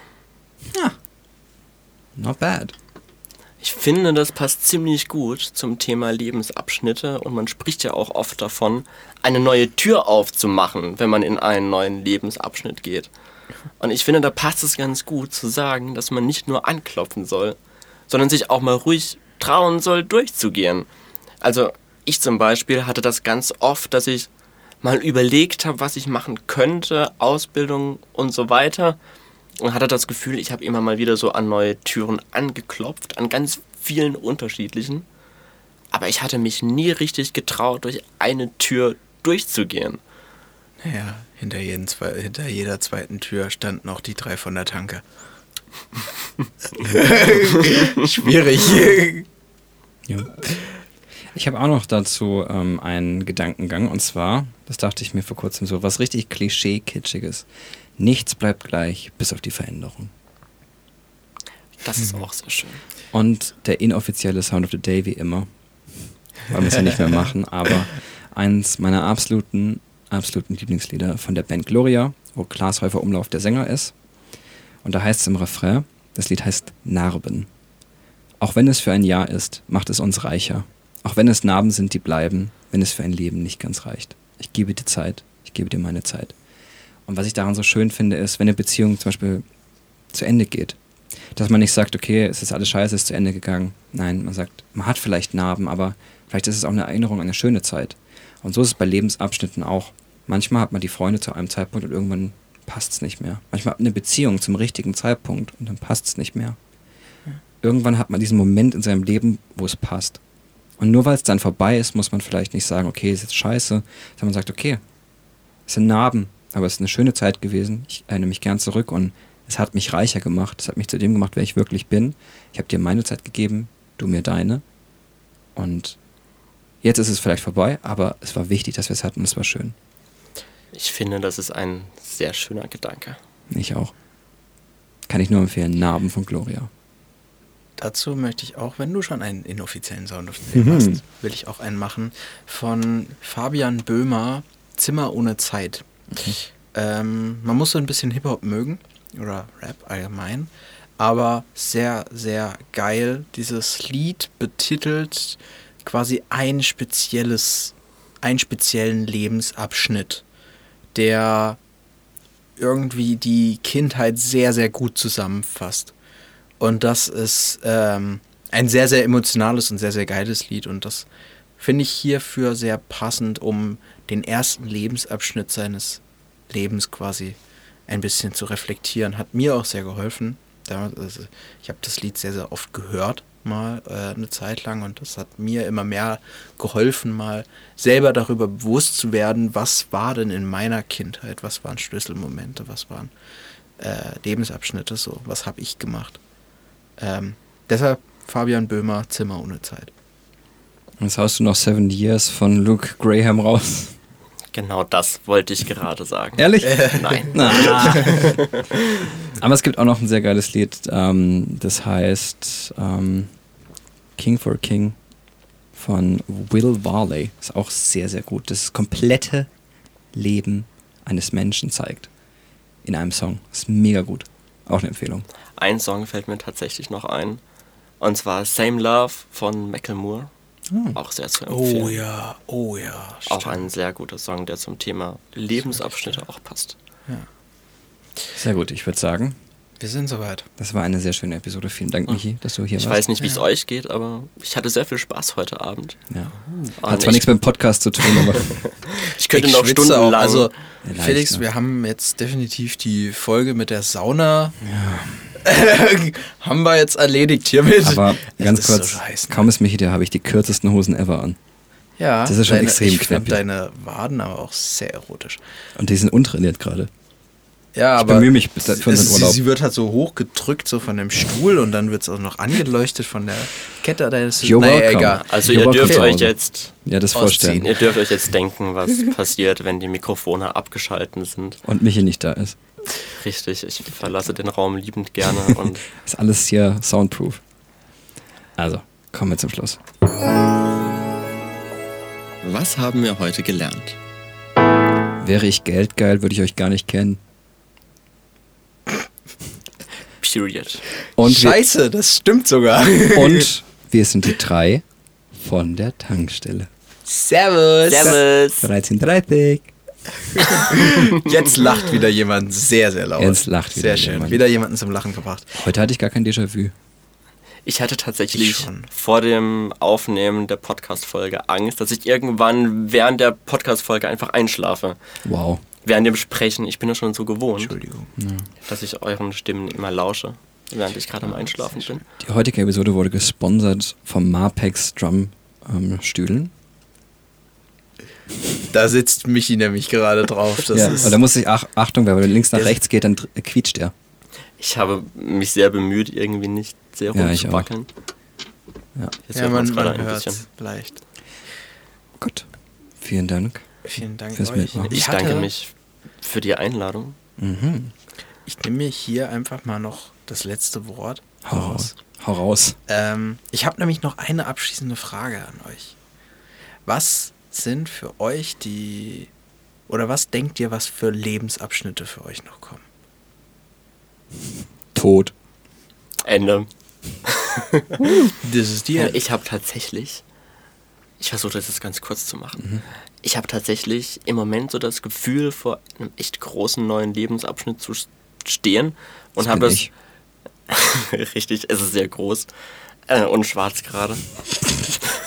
Not bad. Ich finde, das passt ziemlich gut zum Thema Lebensabschnitte und man spricht ja auch oft davon, eine neue Tür aufzumachen, wenn man in einen neuen Lebensabschnitt geht. Und ich finde, da passt es ganz gut zu sagen, dass man nicht nur anklopfen soll, sondern sich auch mal ruhig trauen soll, durchzugehen. Also ich zum Beispiel hatte das ganz oft, dass ich mal überlegt habe, was ich machen könnte, Ausbildung und so weiter und hatte das Gefühl, ich habe immer mal wieder so an neue Türen angeklopft, an ganz vielen unterschiedlichen. Aber ich hatte mich nie richtig getraut, durch eine Tür durchzugehen. Naja, hinter, jeden, zwei- hinter jeder zweiten Tür standen noch die drei von der Tanke. Schwierig. Ja. Ich habe auch noch dazu ähm, einen Gedankengang und zwar, das dachte ich mir vor kurzem so, was richtig Klischee-Kitschiges. Nichts bleibt gleich, bis auf die Veränderung. Das ist auch sehr schön. Und der inoffizielle Sound of the Day wie immer, weil wir es ja nicht mehr machen, aber eins meiner absoluten, absoluten Lieblingslieder von der Band Gloria, wo Klaas Häufer Umlauf der Sänger ist. Und da heißt es im Refrain, das Lied heißt Narben. Auch wenn es für ein Jahr ist, macht es uns reicher. Auch wenn es Narben sind, die bleiben, wenn es für ein Leben nicht ganz reicht. Ich gebe dir Zeit, ich gebe dir meine Zeit. Und was ich daran so schön finde, ist, wenn eine Beziehung zum Beispiel zu Ende geht, dass man nicht sagt, okay, es ist alles scheiße, es ist zu Ende gegangen. Nein, man sagt, man hat vielleicht Narben, aber vielleicht ist es auch eine Erinnerung an eine schöne Zeit. Und so ist es bei Lebensabschnitten auch. Manchmal hat man die Freunde zu einem Zeitpunkt und irgendwann passt es nicht mehr. Manchmal hat man eine Beziehung zum richtigen Zeitpunkt und dann passt es nicht mehr. Irgendwann hat man diesen Moment in seinem Leben, wo es passt. Und nur weil es dann vorbei ist, muss man vielleicht nicht sagen, okay, ist jetzt scheiße, sondern man sagt, okay, es sind Narben, aber es ist eine schöne Zeit gewesen. Ich erinnere mich gern zurück und es hat mich reicher gemacht. Es hat mich zu dem gemacht, wer ich wirklich bin. Ich habe dir meine Zeit gegeben, du mir deine. Und jetzt ist es vielleicht vorbei, aber es war wichtig, dass wir es hatten. Es war schön. Ich finde, das ist ein sehr schöner Gedanke. Ich auch. Kann ich nur empfehlen, Narben von Gloria. Dazu möchte ich auch, wenn du schon einen inoffiziellen Sound of the Day hast, will ich auch einen machen von Fabian Böhmer, Zimmer ohne Zeit. Ähm, man muss so ein bisschen Hip-Hop mögen oder Rap allgemein, aber sehr, sehr geil. Dieses Lied betitelt quasi ein spezielles, einen speziellen Lebensabschnitt, der irgendwie die Kindheit sehr, sehr gut zusammenfasst. Und das ist ähm, ein sehr, sehr emotionales und sehr, sehr geiles Lied. Und das finde ich hierfür sehr passend, um den ersten Lebensabschnitt seines Lebens quasi ein bisschen zu reflektieren. Hat mir auch sehr geholfen. Also ich habe das Lied sehr, sehr oft gehört, mal äh, eine Zeit lang. Und das hat mir immer mehr geholfen, mal selber darüber bewusst zu werden, was war denn in meiner Kindheit, was waren Schlüsselmomente, was waren äh, Lebensabschnitte, so, was habe ich gemacht. Ähm, deshalb Fabian Böhmer, Zimmer ohne Zeit. Jetzt haust du noch Seven Years von Luke Graham raus. Genau das wollte ich gerade sagen. Ehrlich? Nein. Na. Aber es gibt auch noch ein sehr geiles Lied, ähm, das heißt ähm, King for King von Will Varley. Ist auch sehr, sehr gut. Das komplette Leben eines Menschen zeigt. In einem Song. Ist mega gut. Auch eine Empfehlung. Ein Song fällt mir tatsächlich noch ein. Und zwar Same Love von Macklemore. Hm. Auch sehr zu empfehlen. Oh ja, oh ja. Auch stimmt. ein sehr guter Song, der zum Thema Lebensabschnitte auch passt. Ja. Sehr gut, ich würde sagen, Wir sind soweit. das war eine sehr schöne Episode. Vielen Dank, Michi, dass du hier Ich warst. weiß nicht, wie es euch geht, aber ich hatte sehr viel Spaß heute Abend. Ja. Und Hat zwar ich- nichts mit dem Podcast zu tun, aber Ich könnte Ich noch stundenlang. Auch. Also, Ja, Felix, ne? wir haben jetzt definitiv die Folge mit der Sauna. haben wir jetzt erledigt hiermit. Aber ganz kurz, So scheiße, ne? kaum ist Michi da, habe ich die kürzesten Hosen ever an. ja, das ist schon deine, extrem Ich knapp. deine Waden aber auch sehr erotisch. Und die sind untrainiert gerade. Ja, Ich aber bemühe mich bis- für unseren Urlaub. Sie, sie wird halt so hochgedrückt, so von dem Stuhl und dann wird es auch noch angeleuchtet von der Kette. Ist, You're naja, egal. also You're ihr dürft welcome. euch jetzt Ja, das vorstellen. ihr dürft euch jetzt denken, was passiert, wenn die Mikrofone abgeschalten sind. Und Michi nicht da ist. Richtig, ich verlasse den Raum liebend gerne und Ist alles hier soundproof. Also, kommen wir zum Schluss. was haben wir heute gelernt? Wäre ich geldgeil, würde ich euch gar nicht kennen. Period. Und wir, Scheiße, das stimmt sogar. und wir sind die drei von der Tankstelle. Servus. Servus. 13.30 Jetzt lacht wieder jemand sehr, sehr laut. Jetzt lacht wieder Sehr schön. jemand. Wieder jemanden zum Lachen gebracht. Heute hatte ich gar kein Déjà-vu. Ich hatte tatsächlich Ich vor dem Aufnehmen der Podcast-Folge Angst, dass ich irgendwann während der Podcast-Folge einfach einschlafe. Wow. Während dem Sprechen. Ich bin ja schon so gewohnt, Entschuldigung. dass ich euren Stimmen immer lausche, während ich gerade am Einschlafen bin. Die heutige Episode wurde gesponsert vom Marpex Drum ähm, Stühlen. Da sitzt Michi nämlich gerade drauf. Das ja, ist und da muss ich, ach, Achtung, weil wenn du links nach rechts geht, dann quietscht er. Ich habe mich sehr bemüht, irgendwie nicht sehr Ja, ich rumzuwackeln. Ja. Jetzt ja, hört man, man ein hört bisschen. leicht. Gut. Vielen Dank. Vielen Dank Fürs euch. Mitmachen. Ich danke mich für die Einladung. Mhm. Ich nehme mir hier einfach mal noch das letzte Wort Hau raus. Hau raus. Ähm, ich habe nämlich noch eine abschließende Frage an euch. Was sind für euch die oder was denkt ihr, was für Lebensabschnitte für euch noch kommen? Tod. Ende. Das ist die. Ich habe tatsächlich, ich versuche das jetzt ganz kurz zu machen. Mhm. Ich habe tatsächlich im Moment so das Gefühl, vor einem echt großen neuen Lebensabschnitt zu stehen und habe ich. richtig, es ist sehr groß äh, und schwarz gerade.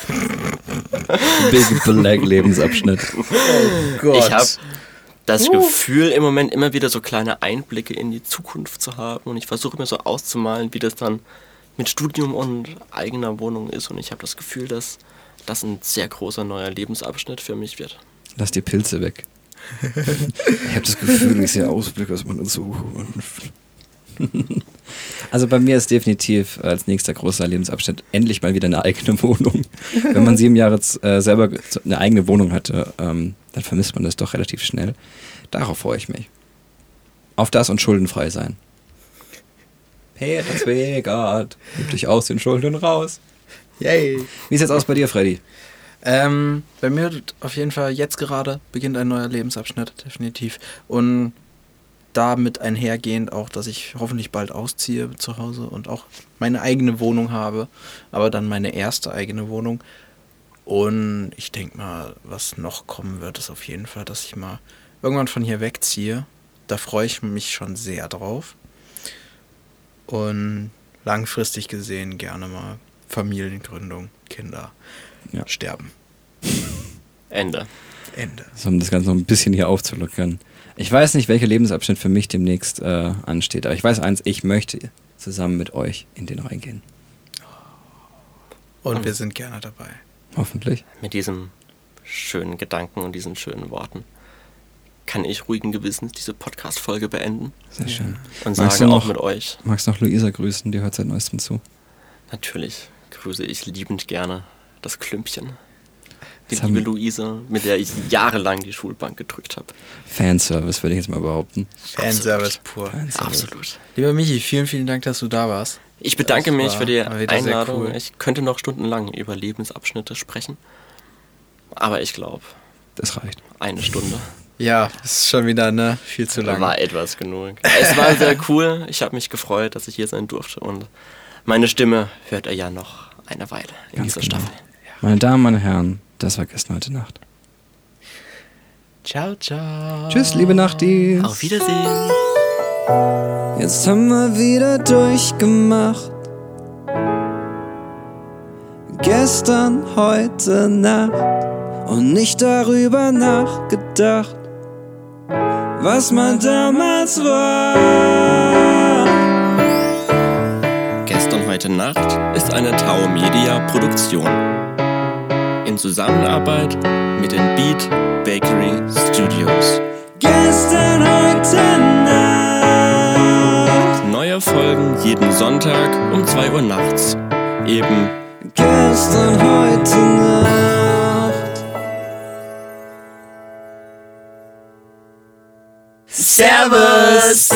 Big Black Lebensabschnitt. Gott. Ich habe das Gefühl, im Moment immer wieder so kleine Einblicke in die Zukunft zu haben und ich versuche mir so auszumalen, wie das dann mit Studium und eigener Wohnung ist und ich habe das Gefühl, dass das ein sehr großer neuer Lebensabschnitt für mich wird. Lass die Pilze weg. ich habe das Gefühl, ich sehe Ausblick aus meiner Zukunft. Also bei mir ist definitiv als nächster großer Lebensabschnitt endlich mal wieder eine eigene Wohnung. Wenn man sieben Jahre äh, selber eine eigene Wohnung hatte, ähm, dann vermisst man das doch relativ schnell. Darauf freue ich mich. Auf das und schuldenfrei sein. Peter Zwegert, gib dich aus den Schulden raus. Yay. Wie sieht es aus bei dir, Freddy? Ähm, bei mir auf jeden Fall jetzt gerade beginnt ein neuer Lebensabschnitt, definitiv. Und damit einhergehend auch, dass ich hoffentlich bald ausziehe zu Hause und auch meine eigene Wohnung habe, aber dann meine erste eigene Wohnung. Und ich denke mal, was noch kommen wird, ist auf jeden Fall, dass ich mal irgendwann von hier wegziehe. Da freue ich mich schon sehr drauf. Und langfristig gesehen gerne mal Familiengründung, Kinder ja. sterben. Ende. Ende. So, um das Ganze noch ein bisschen hier aufzulockern. Ich weiß nicht, welcher Lebensabschnitt für mich demnächst äh, ansteht, aber ich weiß eins, ich möchte zusammen mit euch in den reingehen. Und wir sind gerne dabei. Hoffentlich. Mit diesem schönen Gedanken und diesen schönen Worten kann ich ruhigen Gewissens diese Podcast-Folge beenden. Sehr schön. Und magst sage noch, auch mit euch. Magst du noch Luisa grüßen? Die hört seit neuestem zu. Natürlich grüße ich liebend gerne das Klümpchen. Die liebe Luise, mit der ich jahrelang die Schulbank gedrückt habe. Fanservice, würde ich jetzt mal behaupten. Fanservice pur. Fanservice. Absolut. Lieber Michi, vielen, vielen Dank, dass du da warst. Ich bedanke das mich für die Einladung. Cool. Ich könnte noch stundenlang über Lebensabschnitte sprechen. Aber ich glaube, das reicht. Eine Stunde. Ja, das ist schon wieder ne, viel zu lang. War etwas genug. Es war sehr cool. Ich habe mich gefreut, dass ich hier sein durfte. Und meine Stimme hört er ja noch eine Weile in Ganz dieser genau. Staffel. Meine Damen, meine Herren, das war gestern heute Nacht. Ciao, ciao. Tschüss, liebe Nachtis. Auf Wiedersehen. Jetzt haben wir wieder durchgemacht. Gestern, heute Nacht und nicht darüber nachgedacht, was man damals war. Gestern, heute Nacht ist eine Tau Media Produktion in Zusammenarbeit mit den Beat Bakery Studios. Gestern, heute Nacht. Neue Folgen jeden Sonntag um 2 Uhr nachts. Eben gestern, heute Nacht. Servus!